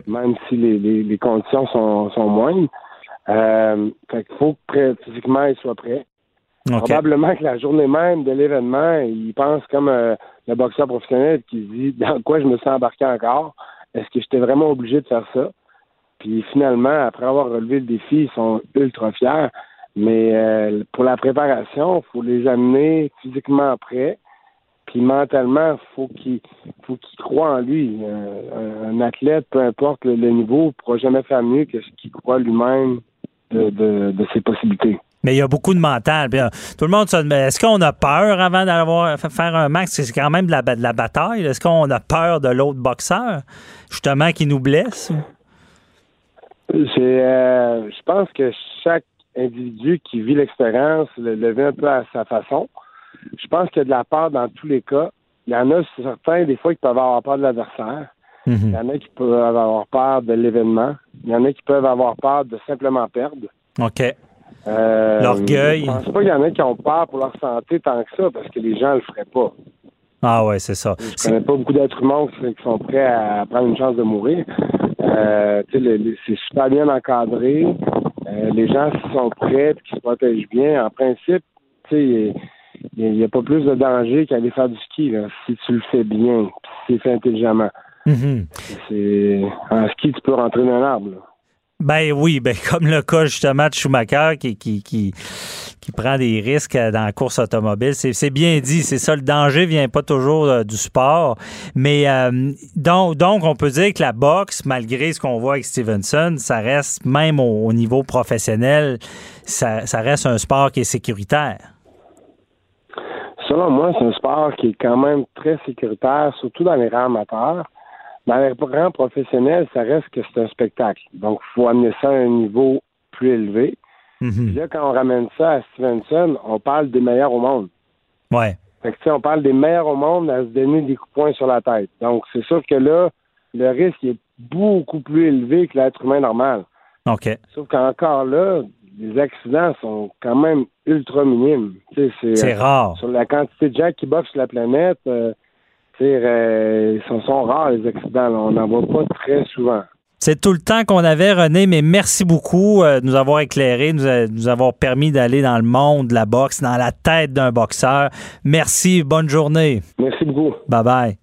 S7: même si les, les, les conditions sont, sont moindres. Euh, fait qu'il faut que physiquement il soit prêt. Probablement que la journée même de l'événement, il pense comme euh, le boxeur professionnel qui se dit dans quoi je me sens embarqué encore? Est-ce que j'étais vraiment obligé de faire ça? Puis finalement, après avoir relevé le défi, ils sont ultra fiers. Mais euh, pour la préparation, il faut les amener physiquement prêts. Puis mentalement, faut qu'il faut qu'il croit en lui. Euh, un, athlète, peu importe le, le niveau, ne pourra jamais faire mieux que ce qu'il croit lui-même de, de, de ses possibilités.
S5: Mais il y a beaucoup de mental. Puis, euh, tout le monde se demande est-ce qu'on a peur avant d'avoir faire un match? C'est quand même de la, de la bataille. Est-ce qu'on a peur de l'autre boxeur, justement, qui nous blesse?
S7: Euh, je pense que chaque individu qui vit l'expérience le, le vit un peu à sa façon. Je pense qu'il y a de la peur dans tous les cas. Il y en a certains, des fois, qui peuvent avoir peur de l'adversaire. Il y en a qui peuvent avoir peur de l'événement. Il y en a qui peuvent avoir peur de simplement perdre.
S5: OK.
S7: Euh,
S5: L'orgueil.
S7: Je pense pas qu'il y en a qui ont peur pour leur santé tant que ça, parce que les gens le feraient pas.
S5: Ah ouais, c'est ça.
S7: Je connais pas beaucoup d'êtres humains qui sont prêts à prendre une chance de mourir. Euh, c'est super bien encadré. Euh, les gens qui sont prêts et qui se protègent bien, en principe, il n'y a, pas plus de danger qu'aller faire du ski, là, si tu le fais bien, si c'est fait intelligemment.
S5: Mhm.
S7: En ski, tu peux rentrer dans un arbre. là.
S5: Ben oui, ben comme le cas justement de Schumacher qui, qui, qui, qui prend des risques euh, dans la course automobile. C'est bien dit, c'est ça. Le danger vient pas toujours euh, du sport. Mais euh, donc, donc, on peut dire que la boxe, malgré ce qu'on voit avec Stevenson, ça reste, même au, au niveau professionnel, ça, ça reste un sport qui est sécuritaire.
S7: Selon moi, c'est un sport qui est quand même très sécuritaire, surtout dans les rangs amateurs. Dans les rangs professionnels, ça reste que c'est un spectacle. Donc, il faut amener ça à un niveau plus élevé.
S5: Mhm.
S7: Puis là, quand on ramène ça à Stevenson, on parle des meilleurs au monde.
S5: Ouais.
S7: Fait que, tu sais, on parle des meilleurs au monde à se donner des coups de poing sur la tête. Donc, c'est sûr que là, le risque est beaucoup plus élevé que l'être humain normal.
S5: OK.
S7: Sauf qu'encore là, les accidents sont quand même ultra minimes.
S5: C'est rare.
S7: Sur la quantité de gens qui boxent sur la planète, euh, sais, euh, ils sont, rares les accidents. là. On n'en voit pas très souvent.
S5: C'est tout le temps qu'on avait, René, mais merci beaucoup euh, de nous avoir éclairé, nous, a- nous avoir permis d'aller dans le monde de la boxe, dans la tête d'un boxeur. Merci, bonne journée.
S7: Merci beaucoup.
S5: Bye bye.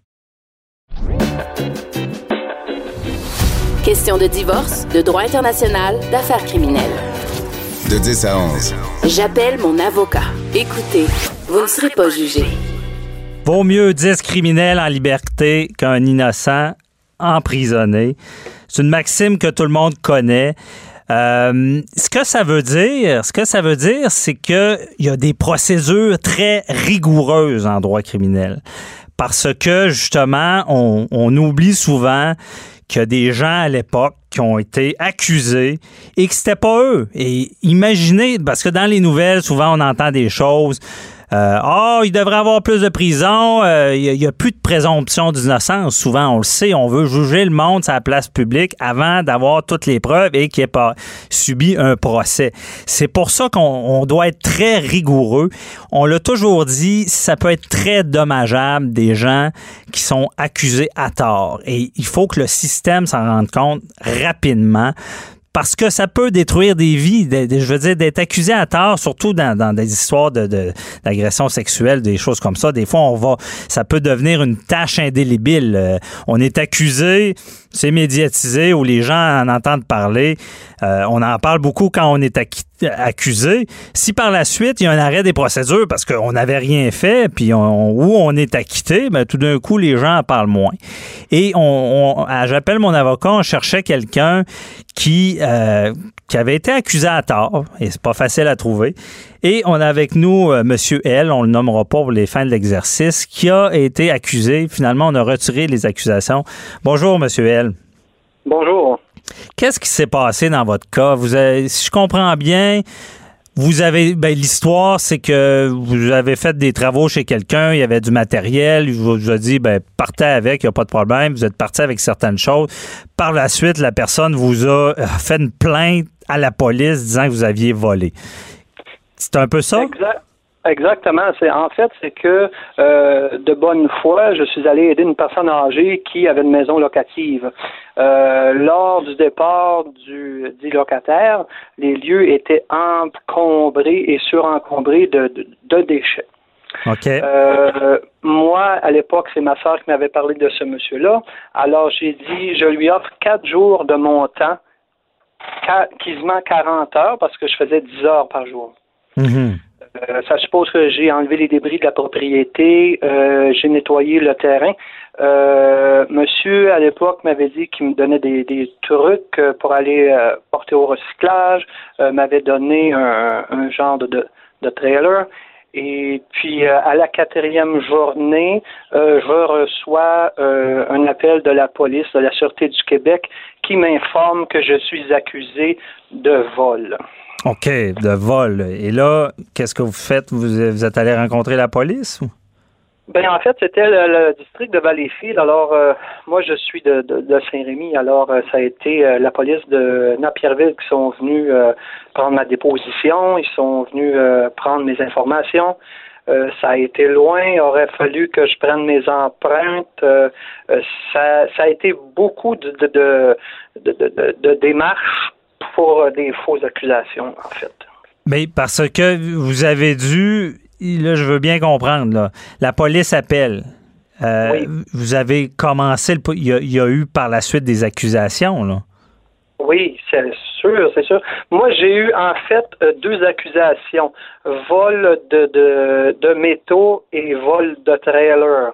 S2: Question de divorce, de droit international, d'affaires criminelles.
S8: De 10 à 11.
S2: J'appelle mon avocat. Écoutez, vous ne serez pas jugé.
S5: Vaut mieux 10 criminels en liberté qu'un innocent emprisonné. C'est une maxime que tout le monde connaît. Euh, ce que ça veut dire, ce que ça veut dire, c'est que il y a des procédures très rigoureuses en droit criminel, parce que justement, on, on oublie souvent qu'il y a des gens à l'époque qui ont été accusés et que c'était pas eux. Et imaginez, parce que dans les nouvelles, souvent on entend des choses. Euh, Ah, il devrait avoir plus de prison. euh, Il n'y a, plus de présomption d'innocence. Souvent, on le sait, on veut juger le monde sur la place publique avant d'avoir toutes les preuves et qu'il n'ait pas subi un procès. C'est pour ça qu'on on doit être très rigoureux. On l'a toujours dit, ça peut être très dommageable des gens qui sont accusés à tort. Et il faut que le système s'en rende compte rapidement parce que ça peut détruire des vies. Je veux dire, d'être accusé à tort, surtout dans, des histoires de, de- d'agression sexuelle, des choses comme ça. Des fois, on va, ça peut devenir une tâche indélébile. Euh, on est accusé, c'est médiatisé, où les gens en entendent parler. Euh, on en parle beaucoup quand on est accusé. Si par la suite, il y a un arrêt des procédures parce qu'on n'avait rien fait, puis on, on est acquitté, ben, tout d'un coup, les gens en parlent moins. Et on, j'appelle mon avocat, on cherchait quelqu'un qui, euh, qui avait été accusé à tort, et c'est pas facile à trouver. Et on a avec nous euh, Monsieur L, on le nommera pas pour les fins de l'exercice, qui a été accusé. Finalement, on a retiré les accusations. Bonjour, Monsieur L.
S9: Bonjour.
S5: Qu'est-ce qui s'est passé dans votre cas? Si je comprends bien, vous avez ben, l'histoire, c'est que vous avez fait des travaux chez quelqu'un, il y avait du matériel, il vous a dit ben partez avec, il n'y a pas de problème, vous êtes parti avec certaines choses. Par la suite, la personne vous a euh, fait une plainte à la police disant que vous aviez volé. C'est un peu ça?
S9: Exact. Exactement. C'est en fait c'est que euh, de bonne foi, je suis allé aider une personne âgée qui avait une maison locative. Euh, lors du départ du dit locataire, les lieux étaient encombrés et surencombrés de, de, de déchets.
S5: OK.
S9: Euh, moi, à l'époque, c'est ma soeur qui m'avait parlé de ce monsieur-là. Alors, j'ai dit, je lui offre quatre jours de mon temps, qua- quasiment 40 heures, parce que je faisais 10 heures par jour.
S5: Mhm.
S9: ça suppose que j'ai enlevé les débris de la propriété, euh, j'ai nettoyé le terrain. Euh, monsieur, à l'époque, m'avait dit qu'il me donnait des, des trucs pour aller porter au recyclage, m'avait donné un, un genre de, de trailer. Et puis à la quatrième journée, je reçois un appel de la police de la Sûreté du Québec qui m'informe que je suis accusé de vol.
S5: OK, de vol. Et là, qu'est-ce que vous faites? Vous, êtes allé rencontrer la police? Ou?
S9: Ben en fait, c'était le, district de Valleyfield. Alors, euh, moi, je suis de, de, Saint-Rémy. Alors, euh, ça a été euh, la police de Napierville qui sont venus prendre ma déposition. Ils sont venus prendre mes informations. ça a été loin. Il aurait fallu que je prenne mes empreintes. ça, a été beaucoup de démarches pour des fausses accusations, en fait.
S5: Mais parce que vous avez dû, là, je veux bien comprendre, là, la police appelle. Euh, vous avez commencé, le, il, y a, eu par la suite des accusations, là.
S9: Oui, c'est sûr, c'est sûr. Moi, j'ai eu en fait euh, deux accusations vol de, de, de métaux et vol de trailer.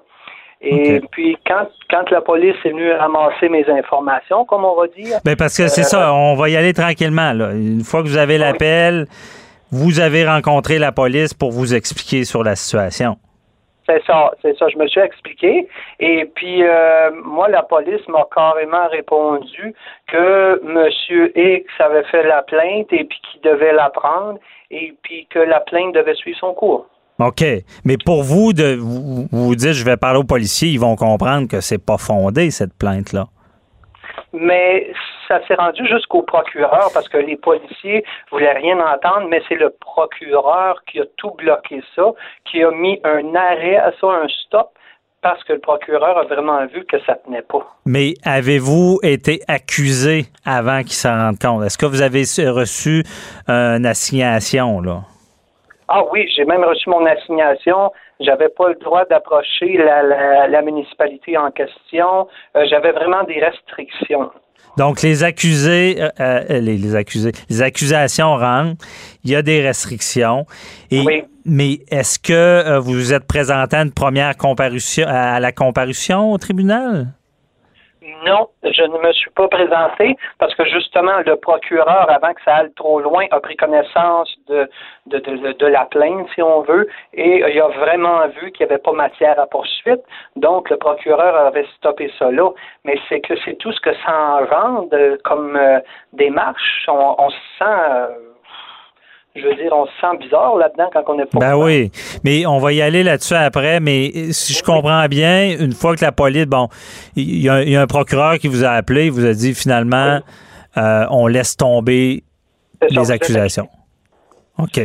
S9: Et puis, quand, quand la police est venue ramasser mes informations, comme on va dire.
S5: Bien, parce que c'est ça, euh, on va y aller tranquillement. Là. Une fois que vous avez l'appel, vous avez rencontré la police pour vous expliquer sur la situation.
S9: C'est ça, c'est ça. Je me suis expliqué. Et puis, euh, moi, la police m'a carrément répondu que M. X avait fait la plainte et puis qu'il devait la prendre et puis que la plainte devait suivre son cours.
S5: OK. Mais pour vous, de vous, vous dites, je vais parler aux policiers, ils vont comprendre que c'est pas fondé, cette plainte-là.
S9: Mais ça s'est rendu jusqu'au procureur parce que les policiers voulaient rien entendre, mais c'est le procureur qui a tout bloqué ça, qui a mis un arrêt à ça, un stop, parce que le procureur a vraiment vu que ça tenait pas.
S5: Mais avez-vous été accusé avant qu'il s'en rende compte? Est-ce que vous avez reçu une assignation, là?
S9: Ah oui, j'ai même reçu mon assignation. J'avais pas le droit d'approcher la, municipalité en question. Euh, j'avais vraiment des restrictions.
S5: Donc, les accusés, euh, euh, les, accusés, les accusations rentrent. Il y a des restrictions. Et, oui. Mais est-ce que vous vous êtes présenté à une première comparution, à la comparution au tribunal?
S9: Non, je ne me suis pas présenté parce que justement le procureur, avant que ça aille trop loin, a pris connaissance de, de, de, de la plainte, si on veut, et il a vraiment vu qu'il n'y avait pas matière à poursuite. Donc le procureur avait stoppé ça là. Mais c'est que c'est tout ce que ça engendre comme euh, démarche. On, on se sent euh, je veux dire, on se sent bizarre là-dedans quand on n'est pas.
S5: Ben oui, mais on va y aller là-dessus après. Mais si je comprends bien, une fois que la police, bon, il y, a un procureur qui vous a appelé, il vous a dit finalement, euh, on laisse tomber les accusations. OK.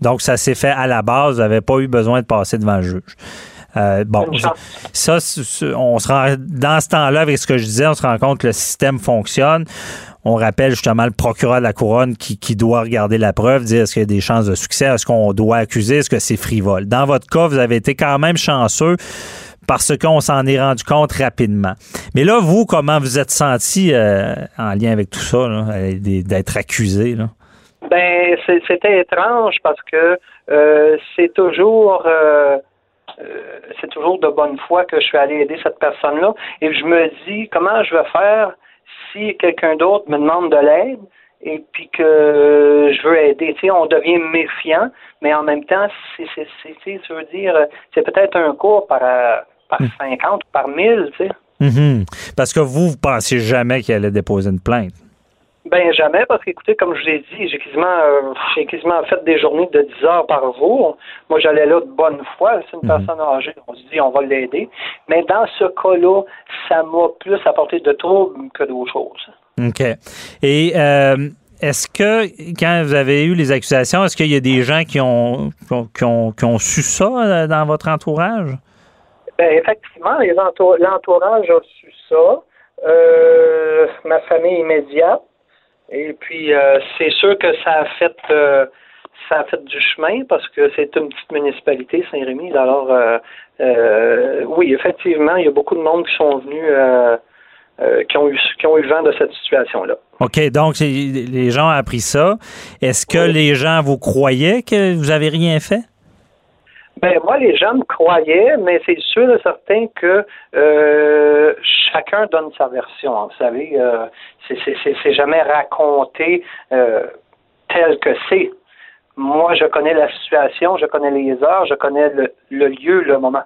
S5: Donc, ça s'est fait à la base. Vous n'avez pas eu besoin de passer devant le juge. Euh, bon, ça, on se rend, dans ce temps-là, avec ce que je disais, on se rend compte que le système fonctionne. On rappelle justement le procureur de la couronne qui, doit regarder la preuve, dire est-ce qu'il y a des chances de succès, est-ce qu'on doit accuser, est-ce que c'est frivole. Dans votre cas, vous avez été quand même chanceux parce qu'on s'en est rendu compte rapidement. Mais là, vous, comment vous êtes senti euh, en lien avec tout ça, d'être accusé? Là?
S9: Ben, c'était étrange parce que euh, c'est toujours euh, c'est toujours de bonne foi que je suis allé aider cette personne-là. Et je me dis comment je vais faire si quelqu'un d'autre me demande de l'aide et puis que je veux aider, tu sais, on devient méfiant, mais en même temps, c'est, c'est, c'est, veux dire, c'est peut-être un cours par, par 50 hmm. ou par 1000, tu sais.
S5: Mm-hmm. Parce que vous, vous pensiez jamais qu'il allait déposer une plainte.
S9: Ben jamais, parce qu'écoutez, comme je vous ai dit, j'ai quasiment, euh, j'ai quasiment fait des journées de 10 heures par jour. Moi, j'allais là de bonne foi. C'est une mhm. personne âgée. On se dit, on va l'aider. Mais dans ce cas-là, ça m'a plus apporté de troubles que d'autres choses.
S5: OK. Et euh, est-ce que, quand vous avez eu les accusations, est-ce qu'il y a des gens qui ont, qui ont, qui ont su ça euh, dans votre entourage?
S9: Ben, effectivement, l'entourage a su ça. Euh, ma famille immédiate. Et puis, euh, c'est sûr que ça a fait euh, ça a fait du chemin parce que c'est une petite municipalité, Saint-Rémy. Alors, euh, oui, effectivement, il y a beaucoup de monde qui sont venus qui, ont eu, qui ont eu vent de cette situation-là.
S5: OK, donc les gens ont appris ça. Est-ce que les gens vous croyaient que vous avez rien fait?
S9: Ben moi, les gens me croyaient, mais c'est sûr et certain que euh, chacun donne sa version. Vous savez, euh, c'est jamais raconté euh, tel que c'est. Moi, je connais la situation, je connais les heures, je connais le, le lieu, le moment.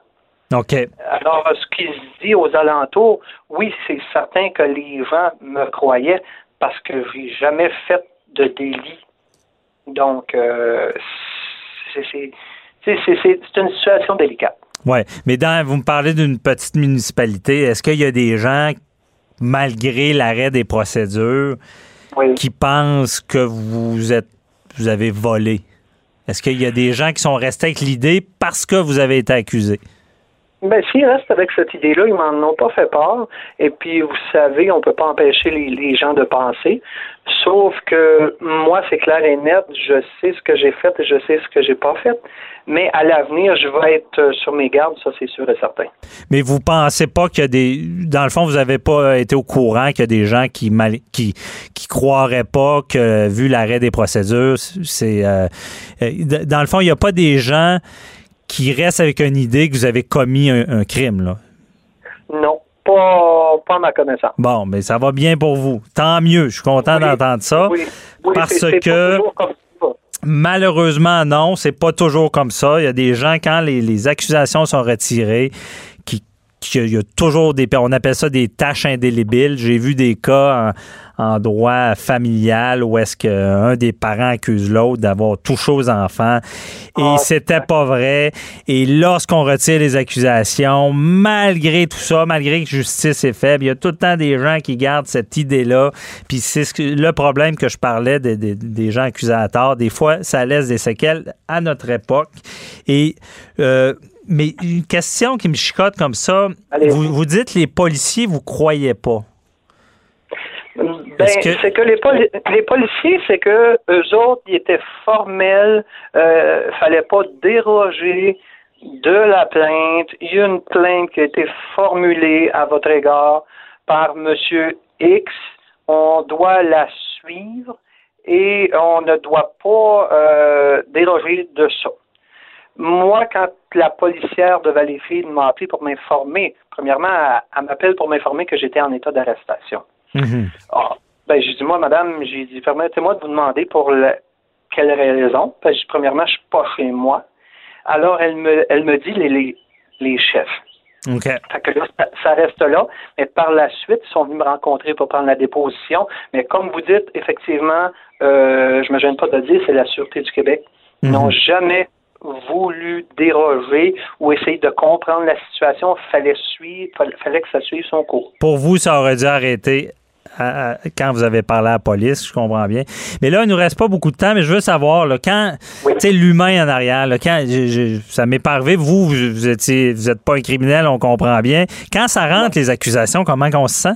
S5: OK.
S9: Alors, ce qui se dit aux alentours, oui, c'est certain que les gens me croyaient parce que j'ai jamais fait de délit. Donc, euh, c'est c'est une situation délicate.
S5: Oui, mais dans, vous me parlez d'une petite municipalité. Est-ce qu'il y a des gens, malgré l'arrêt des procédures, qui pensent que vous êtes vous avez volé? Est-ce qu'il y a des gens qui sont restés avec l'idée parce que vous avez été accusé?
S9: Ben, s'ils restent avec cette idée-là, ils m'en ont pas fait part. Et puis, vous savez, on peut pas empêcher les, gens de penser. Sauf que moi, c'est clair et net, je sais ce que j'ai fait et je sais ce que j'ai pas fait. Mais à l'avenir, je vais être sur mes gardes, ça c'est sûr et certain.
S5: Mais vous pensez pas qu'il y a des. Dans le fond, vous n'avez pas été au courant qu'il y a des gens qui mal... qui croiraient pas que, vu l'arrêt des procédures, c'est. Euh, euh, dans le fond, il n'y a pas des gens qui reste avec une idée que vous avez commis un, crime, là?
S9: Non, pas, pas à ma connaissance.
S5: Bon, mais ça va bien pour vous. Tant mieux. Je suis content d'entendre ça. Oui, parce que. Malheureusement, non, c'est pas toujours comme ça. Il y a des gens, quand les, les accusations sont retirées, qui, il y a toujours des, on appelle ça des tâches indélébiles. J'ai vu des cas en, droit familial où est-ce qu'un des parents accuse l'autre d'avoir touché aux enfants et ah, c'était pas vrai. Et lorsqu'on retire les accusations, malgré tout ça, malgré que justice est faible, il y a tout le temps des gens qui gardent cette idée-là. Puis c'est le problème que je parlais des, des, gens accusateurs. Des fois, ça laisse des séquelles à notre époque. Et euh, mais une question qui me chicote comme ça, vous, vous, dites les policiers, vous croyez pas.
S9: Ben, c'est que les, les policiers, c'est que eux autres, ils étaient formels, euh, fallait pas déroger de la plainte. Il y a une plainte qui a été formulée à votre égard par Monsieur X. On doit la suivre et on ne doit pas euh, déroger de ça. Moi, quand la policière de Valleyfield m'a appelé pour m'informer, premièrement, elle, m'appelle pour m'informer que j'étais en état d'arrestation. Mhm. Ah, ben, j'ai dit, moi, madame, j'ai dit, permettez-moi de vous demander pour quelle raison. Ben, premièrement, je suis pas chez moi. Alors, elle me, elle me dit les, les, chefs. Fait que là, ça, reste là. Mais par la suite, ils sont venus me rencontrer pour prendre la déposition. Mais comme vous dites, effectivement, euh, je me gêne pas de le dire, c'est la Sûreté du Québec. Ils n'ont mhm. jamais voulu déroger ou essayer de comprendre la situation, fallait suivre, fallait que ça suive son cours.
S5: Pour vous, ça aurait dû arrêter quand vous avez parlé à la police, je comprends bien. Mais là, il nous reste pas beaucoup de temps, mais je veux savoir, là, quand, tu sais, l'humain en arrière, là, quand, ça m'est pas arrivé, vous, vous étiez, vous êtes pas un criminel, on comprend bien. Quand ça rentre, les accusations, comment on se sent?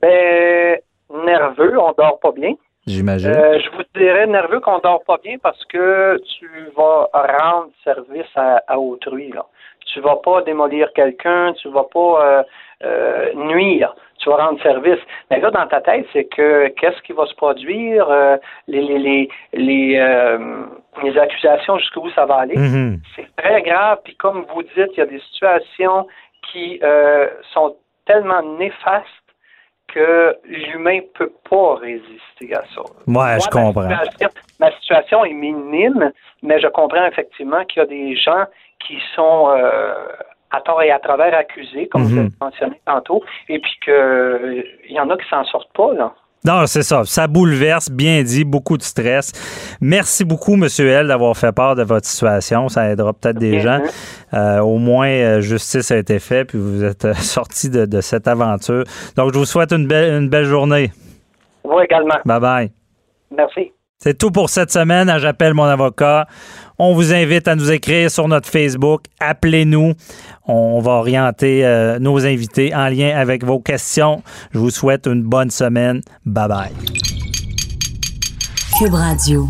S9: Ben, nerveux, on dort pas bien.
S5: J'imagine.
S9: Euh, je vous dirais nerveux qu'on dort pas bien parce que tu vas rendre service à, autrui. Là. Tu vas pas démolir quelqu'un, tu vas pas euh, euh, nuire, tu vas rendre service. Mais là, dans ta tête, c'est que qu'est-ce qui va se produire, les les les les, les accusations jusqu'où ça va aller? Mm-hmm. C'est très grave. Puis comme vous dites, il y a des situations qui sont tellement néfastes que l'humain peut pas résister à ça.
S5: Moi, je comprends.
S9: Ma situation, est minime, mais je comprends effectivement qu'il y a des gens qui sont euh, à tort et à travers accusés, comme vous mhm. l'avez mentionné tantôt, et puis qu'il euh, y en a qui s'en sortent pas, là.
S5: Non, c'est ça. Ça bouleverse, bien dit, beaucoup de stress. Merci beaucoup, Monsieur L, d'avoir fait part de votre situation. Ça aidera peut-être des gens. Euh, au moins, euh, justice a été faite, puis vous êtes euh, sorti de, cette aventure. Donc, je vous souhaite une belle, une belle journée.
S9: Vous également.
S5: Bye bye.
S9: Merci.
S5: C'est tout pour cette semaine. J'appelle mon avocat. On vous invite à nous écrire sur notre Facebook. Appelez-nous. On va orienter euh, nos invités en lien avec vos questions. Je vous souhaite une bonne semaine. Bye bye. Cube Radio.